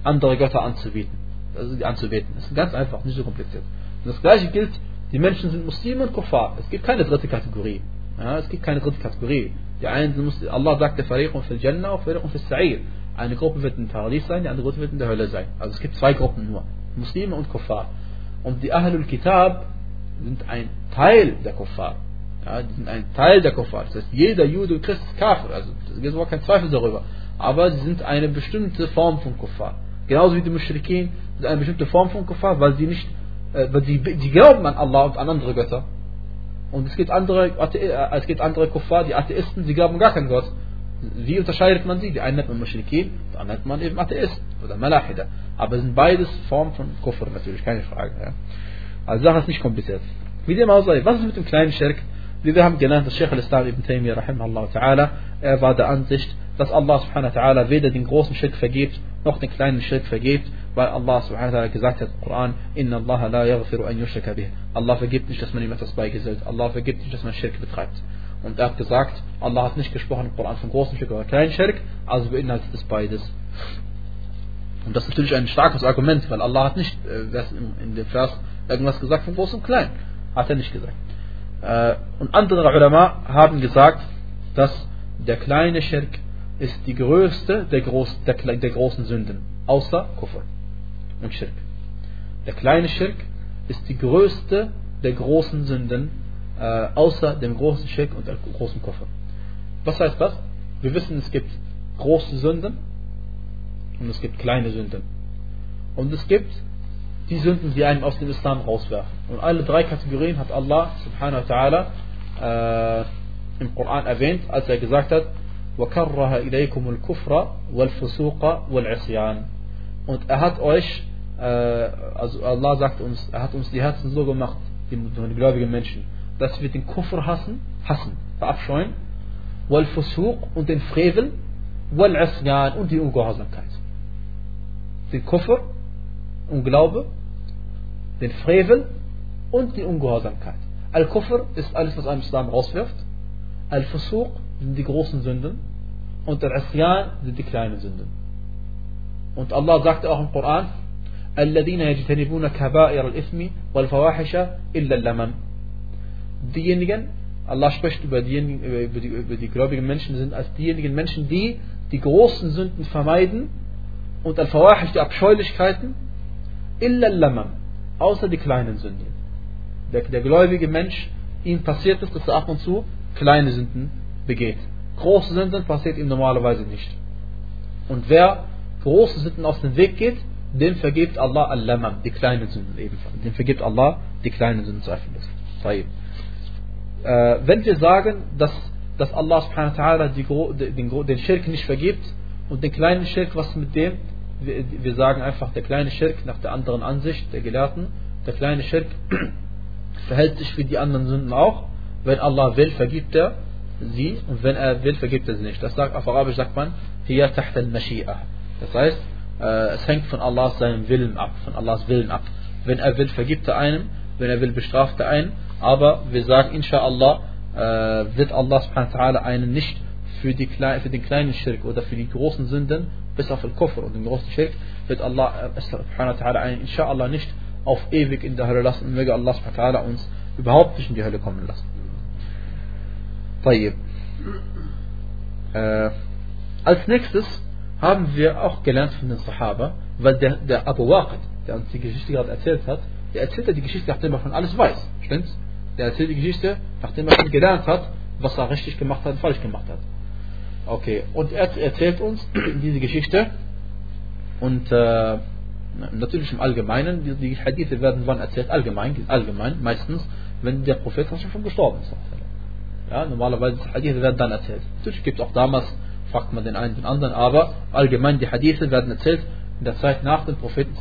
andere Götter anzubieten. Also anzubeten. Das ist ganz einfach, nicht so kompliziert. Und das gleiche gilt, die Menschen sind Muslime und Kuffar. Es gibt keine dritte Kategorie. Ja, es gibt keine dritte Kategorie. Die einen sind Muslim, Allah sagt, der Fariqun fil Jannah und Fariqun fil Sa'ir. Eine Gruppe wird in Paradies sein, die andere Gruppe wird in der Hölle sein. Also es gibt zwei Gruppen nur. Muslime und Kuffar. Und die Ahlul Kitab sind ein Teil der Kuffar. Ja, die sind ein Teil der Kuffar. Das heißt, jeder Jude und Christ ist Kafir. Also es gibt überhaupt kein Zweifel darüber. Aber sie sind eine bestimmte Form von Kuffar. Genauso wie die Mushrikin sind eine bestimmte Form von Kuffar, weil sie nicht, äh, weil sie, sie glauben an Allah und an andere Götter. Und es gibt andere, äh, es gibt andere Kuffar, die Atheisten, sie glauben gar keinen Gott. Wie unterscheidet man sie? Die einen nennt man Mushrikin, die anderen nennt man eben Atheist oder Malachida. Aber es sind beides Formen von Kufr natürlich, keine Frage. Ja. Also Sache ist nicht kompliziert. Wie dem auch sei, was ist mit dem kleinen Schirk? Wir haben genannt, das Sheikh al-Islam ibn Taymiyyah rahimahullah er war der Ansicht, dass Allah subhanahu wa ta'ala weder den großen Schirk vergibt, noch den kleinen Schirk vergibt, weil Allah subhanahu wa ta'ala gesagt hat im Koran, Inna Allah la yaghfiru an yushraka bih. Allah vergibt nicht, dass man ihm etwas beigesellt. Allah vergibt nicht, dass man Schirk betreibt. Und er hat gesagt, Allah hat nicht gesprochen im Koran von großen Schirk oder kleinen Schirk, also beinhaltet es beides. Und das ist natürlich ein starkes Argument, weil Allah hat nicht äh, in dem Vers irgendwas gesagt von groß und klein. Hat er nicht gesagt. Äh, und andere Ulama haben gesagt, dass der kleine Schirk ist die größte der, groß, der, der großen Sünden, außer Kufr und Schirk. Der kleine Schirk ist die größte der großen Sünden, äh, außer dem großen Schirk und der großen Kufr. Was heißt das? Wir wissen, es gibt große Sünden und es gibt kleine Sünden. Und es gibt die Sünden, die einen aus dem Islam rauswerfen. Und alle drei Kategorien hat Allah subhanahu wa ta'ala äh, im Koran erwähnt, als er gesagt hat, وَكَرَّهَ إِلَيْكُمُ الْكُفْرَ وَالْفُسُوقَ وَالْعِصْيَانِ Und er hat euch, äh, also Allah sagt uns, er hat uns die Herzen so gemacht, die, die gläubigen Menschen, dass wir den Kufr hassen, hassen, verabscheuen, وَالْفُسُوق und den Frevel, وَالْعِصْيَانِ und die Ungehorsamkeit. Den Kufr, Unglaube, den Frevel und die Ungehorsamkeit. Al-Kufr ist alles, was einem Islam rauswirft. Al-Fusuq sind die großen Sünden und der Isyan sind die kleinen Sünden. Und Allah sagte auch im Koran, الذين يجتنبون كبائر الإثم والفواحش إلا اللمم Diejenigen, Allah spricht über, diejenigen, über, die, über die gläubigen Menschen, sind als diejenigen Menschen, die die großen Sünden vermeiden und al-Fawahish, die Abscheulichkeiten, illa lamam, außer die kleinen Sünden. Der, der gläubige Mensch, ihm passiert es, dass er ab und zu kleine Sünden begeht. Große Sünden passiert ihm normalerweise nicht. Und wer große Sünden aus dem Weg geht, dem vergibt Allah al-Lamam, die kleinen Sünden ebenfalls. Dem vergibt Allah die kleinen Sünden zweifellos. Äh, wenn wir sagen, dass, dass Allah subhanahu wa ta'ala den, den Schirk nicht vergibt und den kleinen Schirk, was mit dem, wir, sagen einfach, der kleine Schirk nach der anderen Ansicht der Gelehrten, der kleine Schirk *clears throat* verhält sich wie die anderen Sünden auch. Wenn Allah will, vergibt er sie und wenn er will, vergibt er sie nicht. Das sagt auf Arabisch sagt man hier taht al Das heißt, äh, es hängt von Allahs seinem Willen ab, von Allahs Willen ab. Wenn er will, vergibt er einen, wenn er will, bestraft er einen. Aber wir sagen, inshallah, äh, wird Allah einen nicht für, die, für den kleinen Schirk oder für die großen Sünden, bis auf den Koffer und den großen Schirk, wird Allah äh, subhanahu wa ta'ala einen inshallah nicht auf ewig in der Hölle lassen und möge Allah subhanahu wa ta'ala uns überhaupt nicht in die Hölle kommen lassen. طيب. Äh, als nächstes haben wir auch gelernt von den Sahaba, weil der, der Abu Waqid, der uns die Geschichte gerade erzählt hat, der erzählt die Geschichte, nachdem er schon alles weiß. Stimmt's? Der erzählt die Geschichte, nachdem er schon gelernt hat, was er richtig gemacht hat und falsch gemacht hat. Okay, und er erzählt uns diese Geschichte und äh, natürlich im Allgemeinen, die, die Hadithe werden wann erzählt? Allgemein, allgemein, meistens, wenn der Prophet schon gestorben ist. Ja, normalerweise die Hadithe werden dann erzählt. Natürlich gibt es auch damals, fragt man den einen den anderen, aber allgemein die Hadithe werden erzählt in der Zeit nach dem Propheten.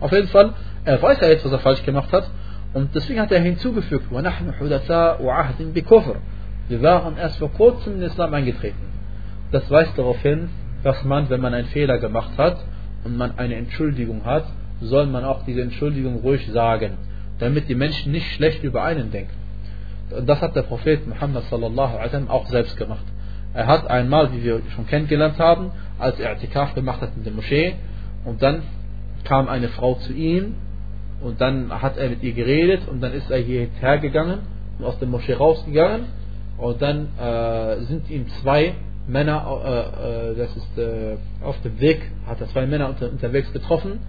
Auf jeden Fall, er weiß ja jetzt, was er falsch gemacht hat und deswegen hat er hinzugefügt, wir waren erst vor kurzem in den Islam eingetreten. Das weist darauf hin, dass man, wenn man einen Fehler gemacht hat und man eine Entschuldigung hat, soll man auch diese Entschuldigung ruhig sagen, damit die Menschen nicht schlecht über einen denken. Und das hat der Prophet Muhammad sallallahu alaihi wasallam auch selbst gemacht. Er hat einmal, wie wir schon kennengelernt haben, als er I'tikaf gemacht hat in der Moschee und dann kam eine Frau zu ihm und dann hat er mit ihr geredet und dann ist er hierher gegangen und aus der Moschee rausgegangen und dann äh, sind ihm zwei Männer, äh, äh, das ist äh, auf dem Weg, hat er zwei Männer unter, unterwegs getroffen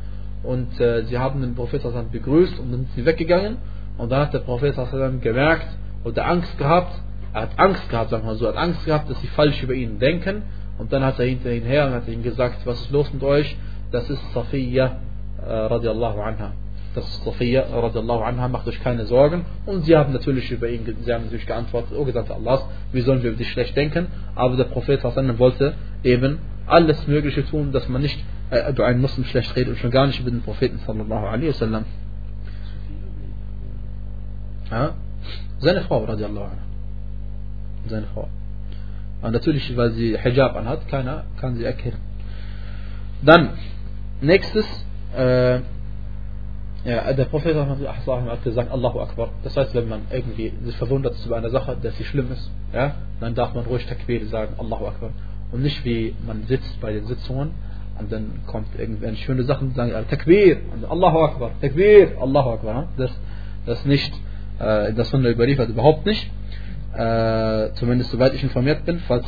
und äh, sie haben den Prophet begrüßt und sind sie weggegangen und dann hat der Prophet gemerkt oder Angst gehabt, er hat Angst gehabt, sagen wir so, er hat Angst gehabt, dass sie falsch über ihn denken und dann hat er hinter ihn her und hat ihm gesagt, was ist los mit euch? Das ist Safiya äh, radiallahu anha. Das ist Safiya radiallahu anha, macht euch keine Sorgen. Und sie haben natürlich über ihn, sie haben natürlich geantwortet, oh Gesandter Allahs, wie sollen wir über dich schlecht denken? Aber der Prophet wollte eben alles Mögliche tun, dass man nicht äh, über einen Muslim schlecht redet und schon gar nicht über den Propheten sallallahu alaihi wasallam. Ja? Seine Frau, radiallahu anha. Seine Frau. Und natürlich, weil sie Hijab anhat, keiner kann sie erkennen. Dann, nächstes, äh, ja, der Prophet hat gesagt, Allahu Akbar. Das heißt, wenn man irgendwie sich verwundert ist über eine Sache, dass sie schlimm ist, ja, dann darf man ruhig Takbir sagen, Allahu Akbar. Und nicht wie man sitzt bei den Sitzungen und dann kommt irgendwelche schöne Sachen, sagen Takbir, und Allahu Akbar, Takbir, Allahu Akbar. Das, das nicht, äh, das der überliefert überhaupt nicht. Äh, zumindest soweit ich informiert bin, falls,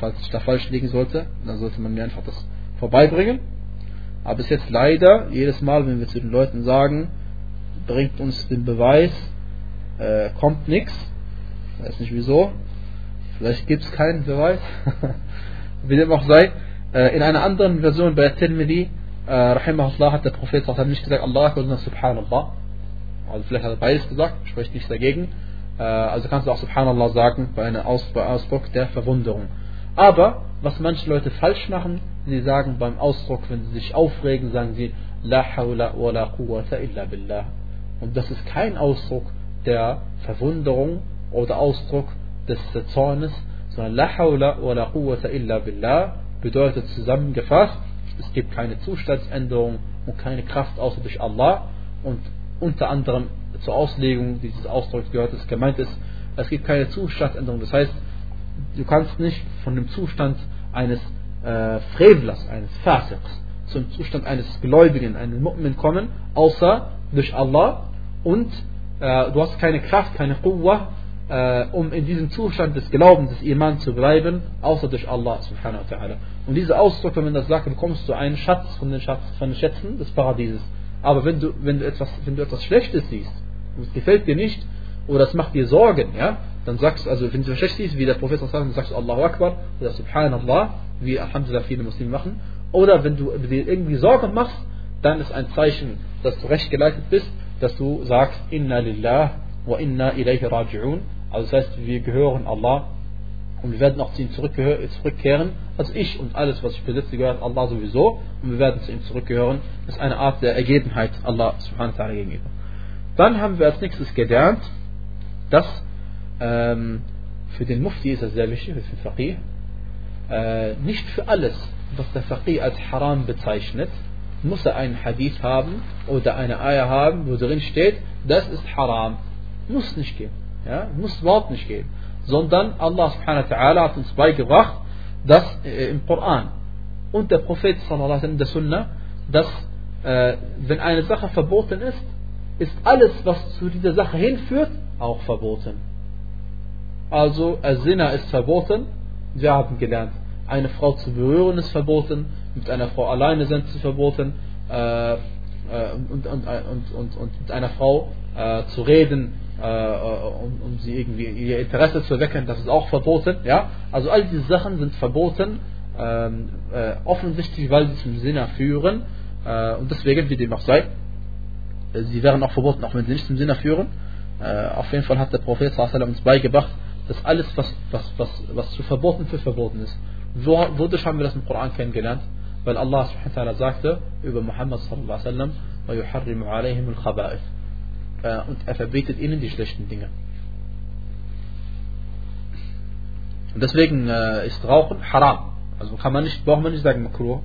falls ich da falsch liegen sollte, dann sollte man mir einfach das vorbeibringen. Aber bis jetzt leider, jedes Mal, wenn wir zu den Leuten sagen, bringt uns den Beweis, äh, kommt nichts. Ich weiß nicht wieso. Vielleicht gibt es keinen Beweis. *laughs* Wie dem auch sei. Äh, in einer anderen Version bei Tirmidhi, äh, Rahimahullah, hat der Prophet nicht gesagt, Allah sondern Subhanallah. Also vielleicht hat er beides gesagt, spricht nichts dagegen. Äh, also kannst du auch Subhanallah sagen bei einem Ausdruck der Verwunderung. Aber was manche Leute falsch machen, sie sagen beim Ausdruck, wenn sie sich aufregen, sagen sie La hawla wa la quwwata illa billah. Und das ist kein Ausdruck der Verwunderung oder Ausdruck des Zornes, sondern La hawla wa la quwwata illa billah bedeutet zusammengefasst, es gibt keine Zustandsänderung und keine Kraft außer durch Allah und unter anderem zur Auslegung dieses Ausdrucks gehört, dass gemeint ist, es gibt keine Zustandsänderung. Das heißt, du kannst nicht von dem Zustand eines äh, Frevlers, eines Fasiqs, zum Zustand eines Gläubigen, eines Mu'min kommen, außer durch Allah und äh, du hast keine Kraft, keine Quwwah, äh, um in diesem Zustand des Glaubens, des Iman zu bleiben, außer durch Allah subhanahu wa. Und diese Ausdruck, wenn man das sagt, bekommst du einen Schatz von den, Schatz, von den Schätzen des Paradieses. Aber wenn du, wenn du, etwas, wenn du etwas Schlechtes siehst, und es gefällt dir nicht, oder es macht dir Sorgen, ja, dann sagst du, also wenn du schlecht siehst, wie der Prophet sagt, dann sagst du Allahu Akbar oder Subhanallah, wie Alhamdulillah viele Muslime machen. Oder wenn du dir irgendwie Sorgen machst, dann ist ein Zeichen, dass du recht geleitet bist, dass du sagst Inna lillah wa inna ilayhi raji'un. Also das heißt, wir gehören Allah und wir werden auch zu ihm zurückkehren. Also ich und alles, was ich besitze, gehört Allah sowieso und wir werden zu ihm zurückgehören. Das ist eine Art der Ergebenheit Allah subhanahu wa ta'ala gegenüber. Dann haben wir als nächstes gelernt, dass ähm, für den Mufti ist das sehr wichtig, für den Faqih, äh, nicht für alles, was der Faqih als Haram bezeichnet, muss er einen Hadith haben oder eine Eier haben, wo drin steht, das ist Haram. Muss nicht gehen. Ja? Muss überhaupt nicht gehen. sondern Allah subhanahu wa ta'ala hat uns beigebracht, dass äh, im Koran und der Prophet sallallahu alaihi der Sunna, dass äh, wenn eine Sache verboten ist, ist alles, was zu dieser Sache hinführt, auch verboten. Also, Zina ist verboten. Wir haben gelernt, eine Frau zu berühren ist verboten, mit einer Frau alleine sind ist verboten, äh, äh, und, und, und, und, und mit einer Frau äh, zu reden, äh, um, um, sie irgendwie ihr Interesse zu wecken, das ist auch verboten. Ja? Also all diese Sachen sind verboten, ähm, äh, offensichtlich, weil sie zum Sinne führen. Äh, und deswegen, wie dem auch sei, sie wären auch verboten, auch wenn sie nicht zum Sinne führen. auf jeden Fall hat der Prophet uns beigebracht, dass alles, was, was, was, was zu verboten für verboten ist. Wodurch haben wir das im Koran kennengelernt? Weil Allah subhanahu sagte über Muhammad sallallahu alaihi wasallam, und er verbietet ihnen die schlechten Dinge. Und deswegen äh, ist Rauchen haram. Also kann man nicht, braucht man nicht sagen makruh.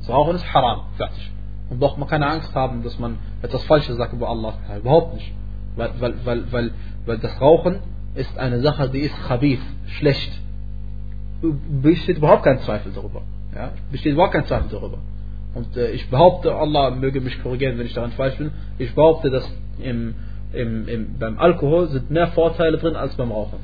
Das Rauchen ist haram, fertig. Und braucht man keine Angst haben, dass man etwas Falsches sagt über Allah. Überhaupt nicht. Weil, weil, weil, weil, weil das Rauchen ist eine Sache, die ist khabith, schlecht. Besteht überhaupt kein Zweifel darüber. Ja? Besteht überhaupt kein Zweifel darüber. Und äh, ich behaupte, Allah möge mich korrigieren, wenn ich daran falsch bin, ich behaupte, dass im, im, im, beim Alkohol sind mehr Vorteile drin als beim Rauchen.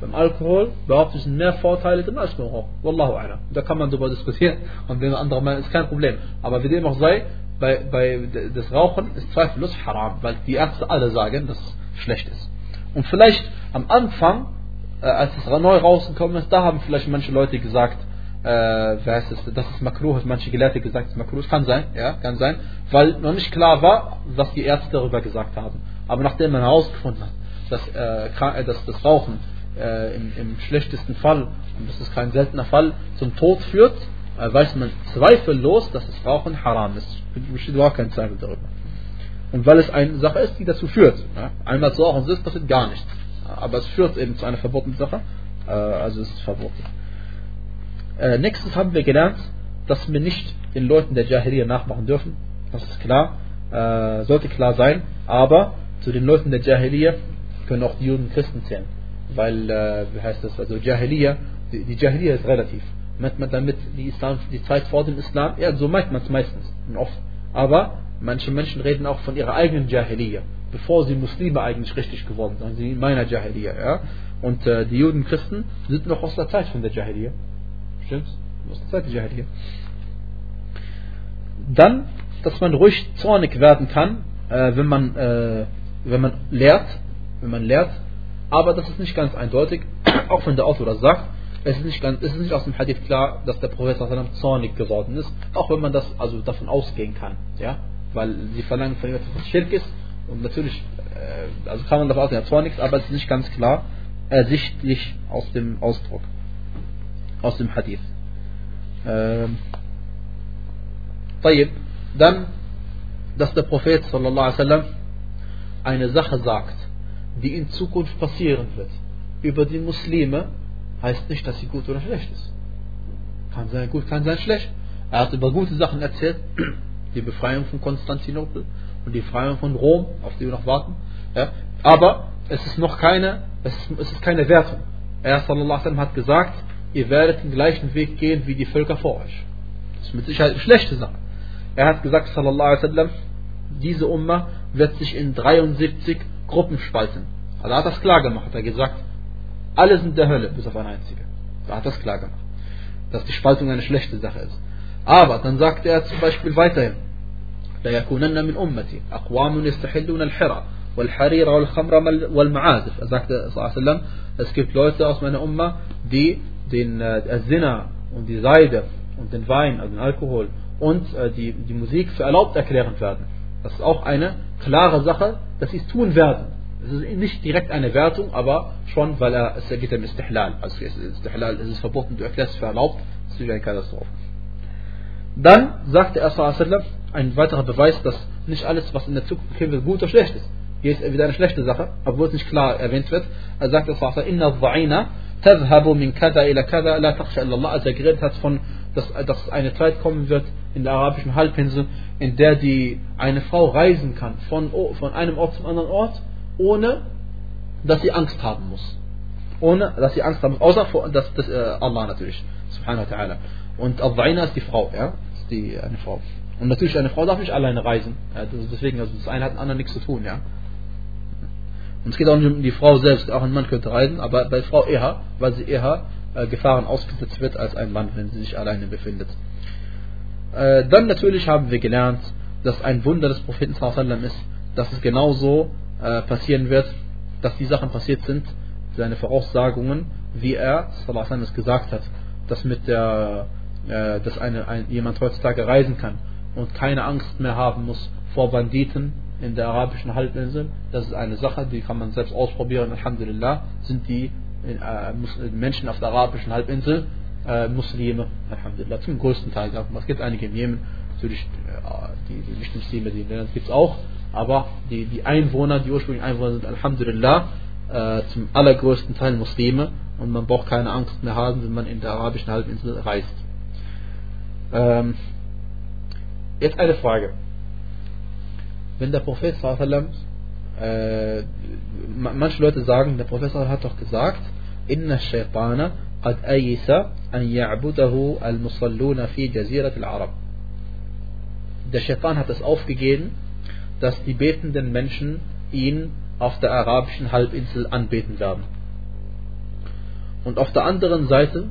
Beim Alkohol behaupte ich, sind mehr Vorteile drin als beim Rauchen. Wallahu a'lam. Da kann man darüber diskutieren und den anderen Meinung ist kein Problem. Aber wie dem auch sei, bei, bei das Rauchen ist zweifellos haram, weil die Ärzte alle sagen, dass es schlecht ist. Und vielleicht am Anfang, äh, als es neu rausgekommen ist, da haben vielleicht manche Leute gesagt, äh, wer heißt es, das ist Makruh, manche Gelehrte gesagt, es ist Makruh, kann sein, ja, kann sein, weil noch nicht klar war, was die Ärzte darüber gesagt haben. Aber nachdem man herausgefunden hat, dass, äh, äh, dass das Rauchen äh, im, im, schlechtesten Fall, und das ist kein seltener Fall, zum Tod führt, äh, weiß man zweifellos, dass das Rauchen haram ist. Es besteht überhaupt kein Zweifel darüber. Und weil es eine Sache ist, die dazu führt. Ja? Einmal zu rauchen ist, passiert gar nichts. Aber es führt eben zu einer verbotenen Sache. Äh, also es ist verboten. Äh, nächstes haben wir gelernt, dass wir nicht den Leuten der Jahiliya nachmachen dürfen. Das ist klar. Äh, sollte klar sein. Aber zu den Leuten der Jahiliya können auch die Juden Christen zählen. Weil, wie heißt das, also Jahiliya, die, die Jahiliya ist relativ. Meint man damit die, Islam, die Zeit vor dem Islam? Ja, so meint man es meistens. Oft. Aber Manche Menschen reden auch von ihrer eigenen Jahiliya, bevor sie Muslime eigentlich richtig geworden sind, sie in meiner Jahiliya. Ja? Und äh, die Juden Christen sind noch aus der Zeit von der Jahiliya. Stimmt's? Aus der Zeit der Jahiliya. Dann, dass man ruhig zornig werden kann, äh, wenn man äh, wenn man lehrt, wenn man lehrt, aber das ist nicht ganz eindeutig, *coughs* auch wenn der Autor das sagt, es ist nicht, ganz, es ist nicht aus dem Hadith klar, dass der Prophet zornig geworden ist, auch wenn man das also davon ausgehen kann. Ja? Weil sie verlangen von etwas, was Schirk ist. Und natürlich, äh, also kann man davon ausgehen, er zwar nichts, aber es ist nicht ganz klar ersichtlich aus dem Ausdruck, aus dem Hadith. Ähm, dann, dass der Prophet sallallahu alaihi wasallam eine Sache sagt, die in Zukunft passieren wird, über die Muslime, heißt nicht, dass sie gut oder schlecht ist. Kann sein gut, kann sein schlecht. Er hat über gute Sachen erzählt, die Befreiung von Konstantinopel und die Befreiung von Rom, auf die wir noch warten. Ja? Aber es ist noch keine, es ist, es ist keine Wertung. Er sallallahu hat gesagt, ihr werdet den gleichen Weg gehen wie die Völker vor euch. Das ist mit Sicherheit eine schlechte Sache. Er hat gesagt, alaihi diese Umma wird sich in 73 Gruppen spalten. Also er hat das klar gemacht. Er hat gesagt, alle sind der Hölle, bis auf eine einzige. Er hat das klar gemacht. Dass die Spaltung eine schlechte Sache ist. Aber dann sagt er zum Beispiel weiterhin, ليكونن من أمتي أقوام يستحلون الحرى والحرير والخمر والمعازف er sagte sallam, es gibt Leute aus meiner Umma die den äh, Sinna und die Seide und den Wein also den Alkohol und äh, die, die Musik für erlaubt erklären werden das ist auch eine klare Sache dass sie es tun werden es ist nicht direkt eine Wertung aber schon weil er es geht um Istihlal also Istihlal ist es verboten du erklärst es für erlaubt das ist eine Katastrophe dann sagte er sallam, ein weiterer Beweis, dass nicht alles, was in der Zukunft wird, gut oder schlecht ist. Hier ist wieder eine schlechte Sache, obwohl es nicht klar erwähnt wird. Er sagt es sallam, inna dha'ina tadhhabu min kada ila kada la takhsha illallah. Als er geredet hat von, dass, dass eine Zeit kommen wird in der arabischen Halbinsel, in der die eine Frau reisen kann von, von einem Ort zum anderen Ort, ohne dass sie Angst haben muss. ohne dass sie Angst haben, außer vor das, das, äh, Allah natürlich, subhanahu wa ta'ala. Und Al-Dhaina ist die Frau, ja, ist die, eine Frau. Und natürlich, eine Frau darf nicht alleine reisen. Ja, deswegen, also das eine hat mit dem anderen nichts zu tun, ja. Und es geht auch nicht um die Frau selbst, auch ein Mann könnte reisen, aber bei Frau eher, weil sie eher äh, Gefahren ausgesetzt wird als ein Mann, wenn sie sich alleine befindet. Äh, dann natürlich haben wir gelernt, dass ein Wunder des Propheten sallam ist, dass es genauso äh, passieren wird, dass die Sachen passiert sind, seine Voraussagungen, wie er sallam es gesagt hat, dass mit der, äh, dass eine, ein, jemand heutzutage reisen kann und keine Angst mehr haben muss vor Banditen in der arabischen Halbinsel. Das ist eine Sache, die kann man selbst ausprobieren. Alhamdulillah sind die äh, Menschen auf der arabischen Halbinsel äh, Muslime, Alhamdulillah, zum größten Teil. Es gibt einige im Jemen, natürlich äh, die, die Nicht-Muslime, die gibt es auch, aber die, die Einwohner, die ursprünglichen Einwohner sind Alhamdulillah äh, zum allergrößten Teil Muslime und man braucht keine Angst mehr haben, wenn man in der arabischen Halbinsel reist. Ähm, jetzt eine Frage. Wenn der Prophet sallam, äh, manche Leute sagen, der Prophet hat doch gesagt, inna shaitana قد أيس أن يعبده المصلون في جزيرة العرب. Der Shaitan hat es aufgegeben, dass die betenden Menschen ihn auf der arabischen Halbinsel anbeten werden. Und auf der anderen Seite,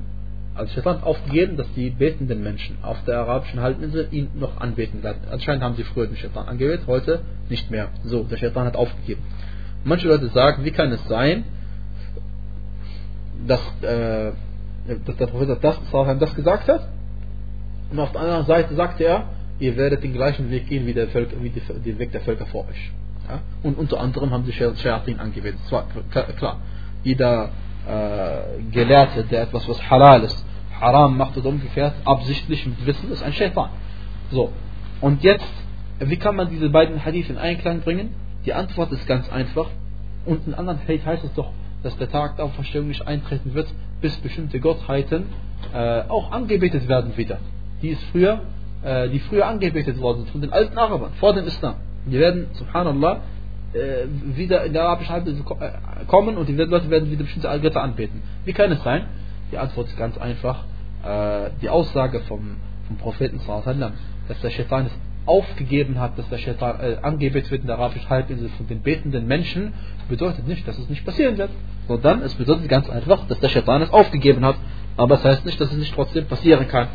also Shaitan hat aufgegeben, dass die betenden Menschen auf der arabischen Halbinsel ihn noch anbeten werden. Anscheinend haben sie früher den Shaitan angebetet, heute nicht mehr. So, der Shaitan hat aufgegeben. Manche Leute sagen, wie kann es sein, dass, äh, dass der Prophet das, das gesagt hat. Und auf der anderen Seite sagte er, ihr werdet den gleichen Weg gehen wie der, Völker, wie der Weg der Völker vor euch. Ja? Und unter anderem haben sie Shayatin angewendet. Zwar, klar, jeder äh, Gelehrte, der etwas, was halal ist, haram macht oder umgekehrt, absichtlich mit Wissen, ist ein Shaitan. So, und jetzt, wie kann man diese beiden Hadith in Einklang bringen? Die Antwort ist ganz einfach. Und in anderen Hadith heißt es doch, dass der Tag der Auferstehung nicht eintreten wird, bis bestimmte Gottheiten äh, auch angebetet werden wieder. Die ist früher, äh, die früher angebetet worden sind von den alten Arabern, vor dem Islam. Die werden, subhanallah, wieder in der arabischen Halbinsel äh, kommen und die Leute werden wieder bestimmte Götter anbeten. Wie kann es sein? Die Antwort ist ganz einfach. Äh, die Aussage vom, vom Propheten, dass der Shaitan ist aufgegeben hat, dass der Shaitan äh, angebetet wird in der arabischen Halbinsel von den betenden Menschen, bedeutet nicht, dass es nicht passieren wird. Sondern es bedeutet ganz einfach, dass der Shaitan es aufgegeben hat. Aber es das heißt nicht, dass es nicht trotzdem passieren kann.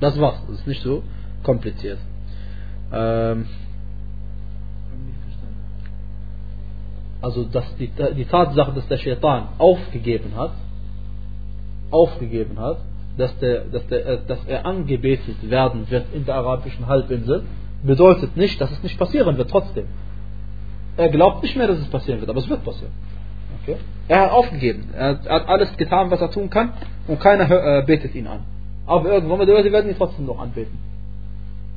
Das war's. Das ist nicht so kompliziert. Ähm also dass die, die Tatsache, dass der Shaitan aufgegeben hat, aufgegeben hat, dass, der, dass, der, äh, dass er angebetet werden wird in der arabischen Halbinsel, bedeutet nicht, dass es nicht passieren wird trotzdem. Er glaubt nicht mehr, dass es passieren wird, aber es wird passieren. Okay? Er hat aufgegeben. Er hat alles getan, was er tun kann und keiner äh, betet ihn an. Aber irgendwann sie werden ihn trotzdem noch anbeten.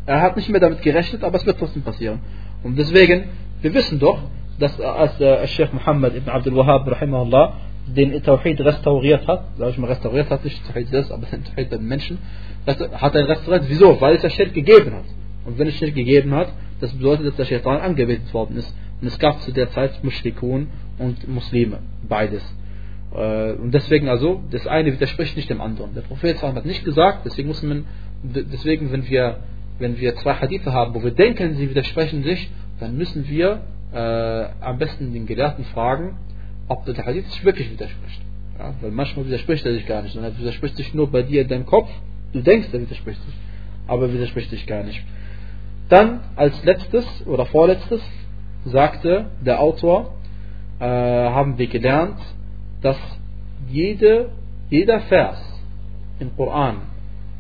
Er hat nicht mehr damit gerechnet, aber es wird trotzdem passieren. Und deswegen, wir wissen doch, dass äh, als äh, Sheikh Muhammad ibn Abdul Wahhab rahimahullah den Tawhid restauriert hat, sag ich mal restauriert hat, nicht Tawhid selbst, aber den Tawhid der Menschen, hat er restauriert. Wieso? Weil es ja Schirk gegeben hat. Und wenn es Schirk gegeben hat, das bedeutet, dass der Shaitan angebetet worden ist. Und es gab zu der Zeit Mushrikun und Muslime, beides. Äh, und deswegen also, das eine widerspricht nicht dem anderen. Der Prophet hat nicht gesagt, deswegen muss man, deswegen, wenn wir, wenn wir zwei Hadithe haben, wo wir denken, sie widersprechen sich, dann müssen wir äh, am besten den Gelehrten fragen, ob der Hadith sich wirklich widerspricht. Ja, weil manchmal widerspricht er sich gar nicht, sondern er widerspricht sich nur bei dir in deinem Kopf. Du denkst, er widerspricht sich, aber er widerspricht sich gar nicht. Dann als letztes oder vorletztes sagte der Autor, äh, haben wir gelernt, dass jede, jeder Vers im Koran,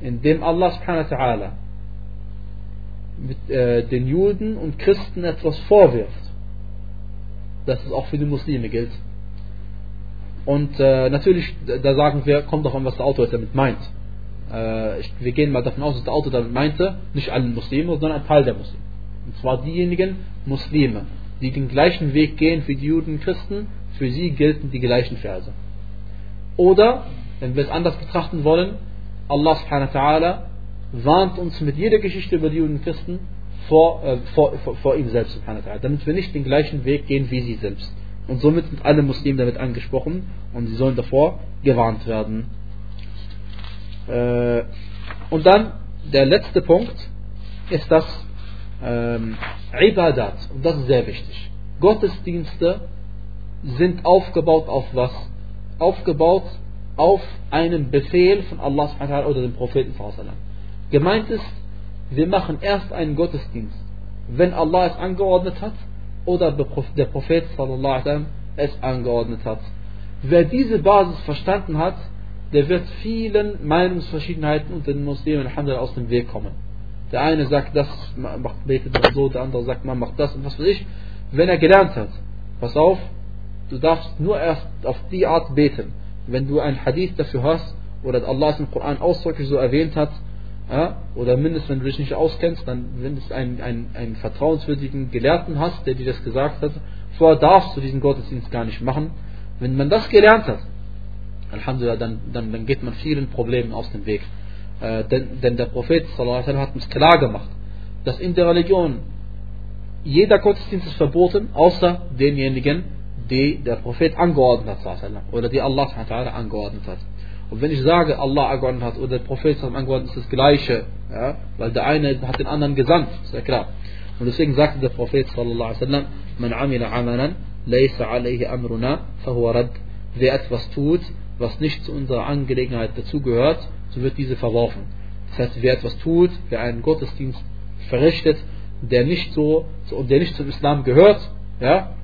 in dem Allah subhanahu wa ta'ala mit äh, den Juden und Christen etwas vorwirft, dass es auch für die Muslime gilt. Und äh, natürlich, da sagen wir, kommt doch an, was der Autor damit meint. Äh, wir gehen mal davon aus, dass der Autor damit meinte, nicht alle Muslime, sondern ein Teil der Muslime. Und zwar diejenigen Muslime, die den gleichen Weg gehen wie die Juden und Christen, für sie gelten die gleichen Verse. Oder, wenn wir es anders betrachten wollen, Allah subhanahu wa ta'ala warnt uns mit jeder Geschichte über die Juden und Christen vor, äh, vor, vor, vor, ihm selbst, damit wir nicht den gleichen Weg gehen wie sie selbst. Und somit sind alle Muslime damit angesprochen und sie sollen davor gewarnt werden. Äh, und dann der letzte Punkt ist das ähm, Ibadat. Und das ist sehr wichtig. Gottesdienste sind aufgebaut auf was? Aufgebaut auf einen Befehl von Allah oder dem Propheten. Gemeint ist, wir machen erst einen Gottesdienst, wenn Allah es angeordnet hat oder der Prophet es angeordnet hat. Wer diese Basis verstanden hat, der wird vielen Meinungsverschiedenheiten unter den Muslimen aus dem Weg kommen. Der eine sagt, das macht betet man so, der andere sagt, man macht das und was weiß ich. Wenn er gelernt hat, pass auf, du darfst nur erst auf die Art beten. Wenn du ein Hadith dafür hast, oder Allah es im Koran ausdrücklich so erwähnt hat, ja, oder mindestens wenn du dich nicht auskennst, dann wenn du einen, einen, einen vertrauenswürdigen Gelehrten hast, der dir das gesagt hat, vorher darfst du diesen Gottesdienst gar nicht machen. Wenn man das gelernt hat, Alhamdulillah, dann, dann, dann geht man vielen Problemen aus dem Weg. Äh, denn, denn der Prophet sallam, hat uns klar gemacht, dass in der Religion jeder Gottesdienst ist verboten, außer denjenigen, die der Prophet angeordnet hat, oder die Allah angeordnet hat. Und wenn ich sage, Allah angeordnet hat oder der Prophet angeordnet ist das Gleiche, ja, weil der eine hat den anderen gesandt, ist ja klar. Und deswegen sagte der Prophet sallallahu alaihi wasallam, man amila amalan, laysa alayhi amruna, fahuwa rad. Wer etwas tut, was nicht zu unserer Angelegenheit dazugehört, so wird diese verworfen. Das heißt, wer etwas tut, wer einen Gottesdienst verrichtet, der nicht so, der nicht zum Islam gehört, ja,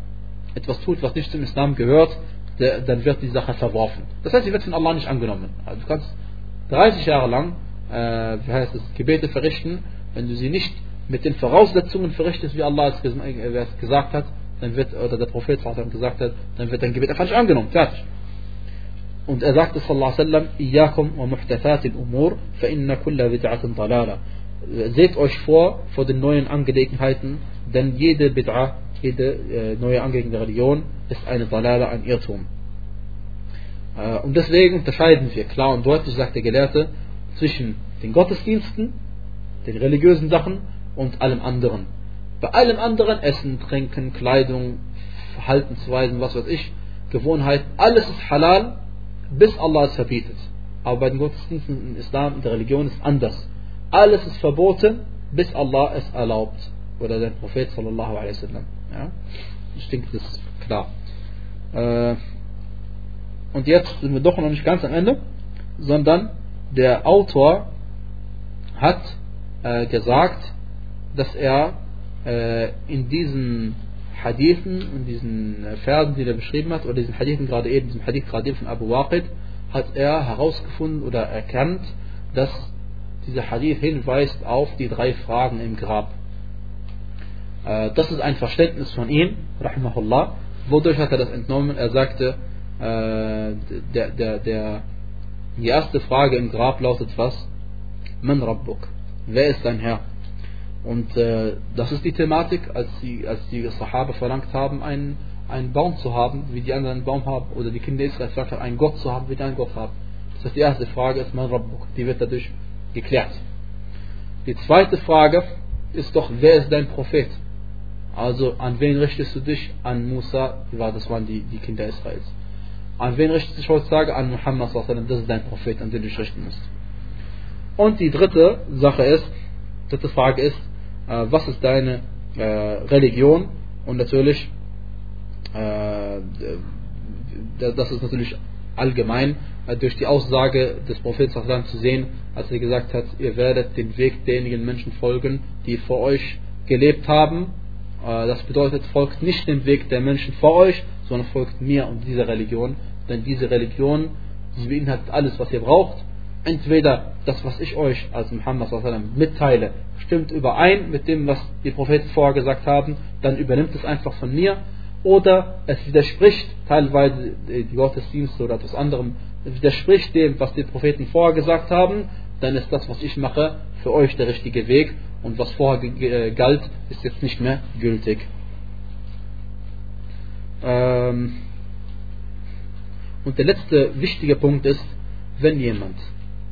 etwas tut, was nicht zum Islam gehört, dann wird die Sache verworfen. Das heißt, sie wird von Allah nicht angenommen. Also du kannst 30 Jahre lang, äh, wie heißt es, Gebete verrichten, wenn du sie nicht mit den Voraussetzungen verrichtest, wie Allah es äh, gesagt hat, dann wird, oder der Prophet gesagt hat, dann wird dein Gebet einfach nicht angenommen. Fertig. Und er sagte sallallahu alaihi wasallam, Iyakum wa dalala. Seht euch vor, vor den neuen Angelegenheiten, denn jede Bid'a, jede äh, neue Angelegenheit der Religion ist eine Dalala, ein Irrtum. Äh, und deswegen unterscheiden wir klar und deutlich, sagt der Gelehrte, zwischen den Gottesdiensten, den religiösen Sachen und allem anderen. Bei allem anderen, Essen, Trinken, Kleidung, Verhaltensweisen, was weiß ich, Gewohnheiten, alles ist halal, bis Allah es verbietet. Aber bei den Gottesdiensten im Islam, in der Religion ist anders. Alles ist verboten, bis Allah es erlaubt. Oder der Prophet sallallahu alaihi wasallam. Ja? Ich denke, das ist klar. Äh, und jetzt sind wir doch noch nicht ganz am Ende, sondern der Autor hat äh, gesagt, dass er äh, in diesen Hadithen und diesen äh, Versen, die er beschrieben hat, oder diesen Hadithen gerade eben, diesem Hadith gerade eben von Abu Waqid, hat er herausgefunden oder erkannt, dass dieser Hadith hinweist auf die drei Fragen im Grab. Äh, das ist ein Verständnis von ihm, rahimahullah. Wodurch hat er das entnommen? Er sagte, äh, der, der, der, die erste Frage im Grab lautet was? Man Rabbuk. Wer ist dein Herr? Und äh, das ist die Thematik, als die, als die Sahaba verlangt haben, einen, einen Baum zu haben, wie die anderen einen Baum haben, oder die Kinder Israels verlangt haben, einen Gott zu haben, wie die einen Gott haben. Das heißt, die erste Frage ist mein Rabbuk, die wird dadurch geklärt. Die zweite Frage ist doch, wer ist dein Prophet? Also, an wen richtest du dich? An Musa, das waren die, die Kinder Israels. An wen richtest du dich heutzutage? An Muhammad, das ist dein Prophet, an den du dich richten musst. Und die dritte Sache ist, dritte Frage ist, äh, was ist deine äh, Religion und natürlich äh, das ist natürlich allgemein durch die Aussage des Propheten zu sehen, als er gesagt hat, ihr werdet den Weg derjenigen Menschen folgen, die vor euch gelebt haben. Das bedeutet, folgt nicht dem Weg der Menschen vor euch, sondern folgt mir und dieser Religion. Denn diese Religion, sie beinhaltet alles, was ihr braucht. Entweder das, was ich euch als Muhammad mitteile, stimmt überein mit dem, was die Propheten vorher gesagt haben, dann übernimmt es einfach von mir. Oder es widerspricht teilweise die Gottesdienste oder etwas anderem, widerspricht dem, was die Propheten vorher gesagt haben, dann ist das, was ich mache, für euch der richtige Weg und was vorher äh, galt, ist jetzt nicht mehr gültig. Ähm und der letzte wichtige Punkt ist, wenn jemand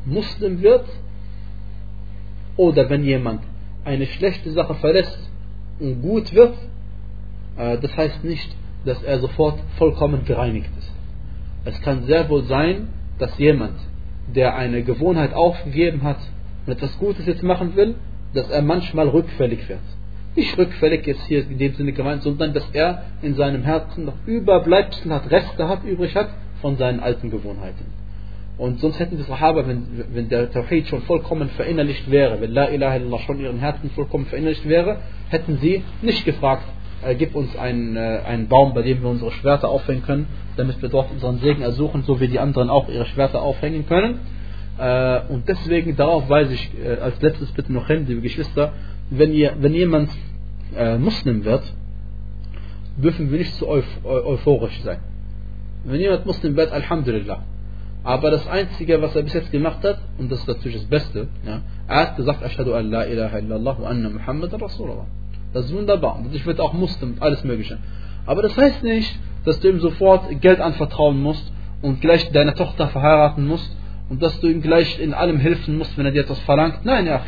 Muslim wird, oder wenn jemand eine schlechte Sache verlässt und gut wird, äh, das heißt nicht, dass er sofort vollkommen gereinigt ist. Es kann sehr wohl sein, dass jemand, der eine Gewohnheit aufgegeben hat und etwas Gutes jetzt machen will, dass er manchmal rückfällig wird. Nicht rückfällig jetzt hier in dem Sinne gemeint, sondern dass er in seinem Herzen noch Überbleibsel hat, Reste hat, übrig hat von seinen alten Gewohnheiten. Und sonst hätten die Sahaba, wenn, wenn der Tawhid schon vollkommen verinnerlicht wäre, wenn La ilaha illallah schon ihren Herzen vollkommen verinnerlicht wäre, hätten sie nicht gefragt, äh, gib uns einen, äh, einen Baum, bei dem wir unsere Schwerter aufhängen können, damit wir dort unseren Segen ersuchen, so wie die anderen auch ihre Schwerter aufhängen können. Äh, und deswegen, darauf weise ich äh, als letztes bitte noch hin, liebe Geschwister, wenn, ihr, wenn jemand äh, Muslim wird, dürfen wir nicht zu euphorisch sein. Wenn jemand Muslim wird, Alhamdulillah. Aber das Einzige, was er bis jetzt gemacht hat, und das ist natürlich das Beste, ja, er hat gesagt, Ashadu an la ilaha illallah wa anna Muhammad Rasulullah. Das ist wunderbar. Und ich werde auch Muslim alles Mögliche. Aber das heißt nicht, dass du ihm sofort Geld anvertrauen musst und gleich deine Tochter verheiraten musst und dass du ihm gleich in allem helfen musst, wenn er dir etwas verlangt. Nein, ja,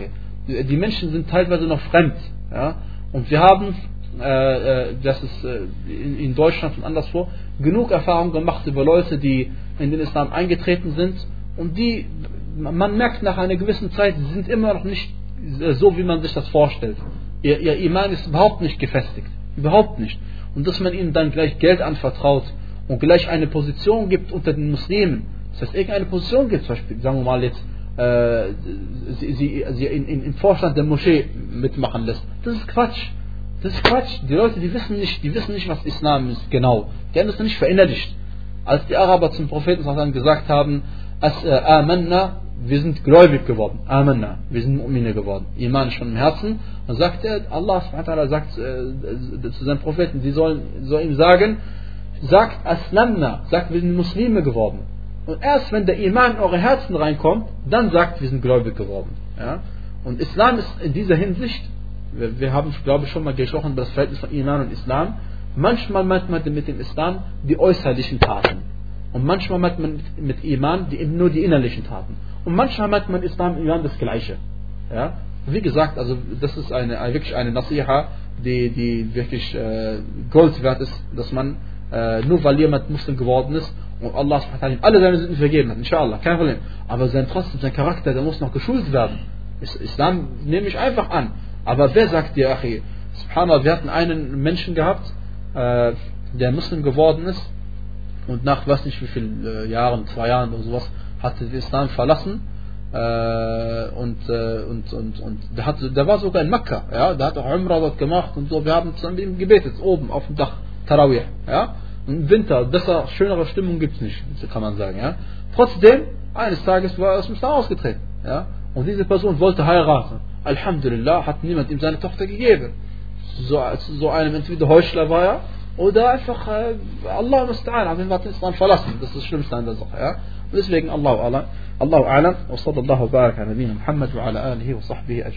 die Menschen sind teilweise noch fremd. Ja? Und wir haben, äh, äh das ist äh, in, Deutschland und anderswo, genug Erfahrung gemacht über Leute, die in den Islam eingetreten sind und die, man merkt nach einer gewissen Zeit, sie sind immer noch nicht äh, so, wie man sich das vorstellt. Ihr, ihr Iman ist überhaupt nicht gefestigt. Überhaupt nicht. Und dass man ihnen dann gleich Geld anvertraut und gleich eine Position gibt unter den Muslimen, das heißt, irgendeine Position gibt, zum Beispiel, sagen wir mal jetzt, äh, sie, sie, sie in, in, im Vorstand der Moschee mitmachen lässt. Das ist Quatsch. Das ist Quatsch. Die Leute, die wissen nicht, die wissen nicht, was Islam ist, genau. Die haben das nicht verinnerlicht. Als die Araber zum Propheten gesagt haben, as, äh, amanna, wir sind gläubig geworden. Amanna, wir sind Mu'mine geworden. Iman schon im Herzen. Und sagt er, Allah sagt äh, zu seinen Propheten, sie sollen soll ihm sagen, sagt aslamna, sagt, wir sind Muslime geworden. Und erst wenn der Iman in eure Herzen reinkommt, dann sagt, wir sind gläubig geworden. Ja? Und Islam ist in dieser Hinsicht, wir, wir haben, glaube ich, schon mal gesprochen über das Verhältnis von Iman und Islam. Manchmal meint man mit dem Islam die äußerlichen Taten. Und manchmal meint man mit Iman die, nur die innerlichen Taten. Und manchmal meint man Islam und Iman das Gleiche. Ja? Wie gesagt, also das ist eine, wirklich eine Nasiha, die, die wirklich äh, Gold wert ist, dass man äh, nur weil jemand Muslim geworden ist und Allah alle seine Sünden vergeben hat, inshallah, kein Problem. Aber sein trotzdem, sein Charakter, der muss noch geschult werden. Islam nehme ich einfach an. Aber wer sagt dir, Achi, subhanallah, wir hatten einen Menschen gehabt, äh, der Muslim geworden ist und nach weiß nicht wie vielen äh, Jahren, zwei Jahren oder sowas, hatte den Islam verlassen äh, und, äh, und, und, und der, hat, der war sogar in Mekka, ja, der hat auch Umrah dort gemacht und so, wir haben zusammen mit ihm gebetet, oben auf dem Dach, Tarawih, ja, im Winter, besser, schönere Stimmung gibt es nicht, kann man sagen. Ja? Trotzdem, eines Tages war er aus dem Islam ausgetreten. Ja? Und diese Person wollte heiraten. Alhamdulillah hat niemand ihm seine Tochter gegeben. So, so einem entweder Heuchler war er oder einfach äh, Allah musta'an, hat den Islam verlassen. Das ist das Schlimmste an der Sache. Ja? Und deswegen Allah Allah, Allah A'lam, wa sallallahu baraka ala Muhammad wa ala alihi wa sahbihi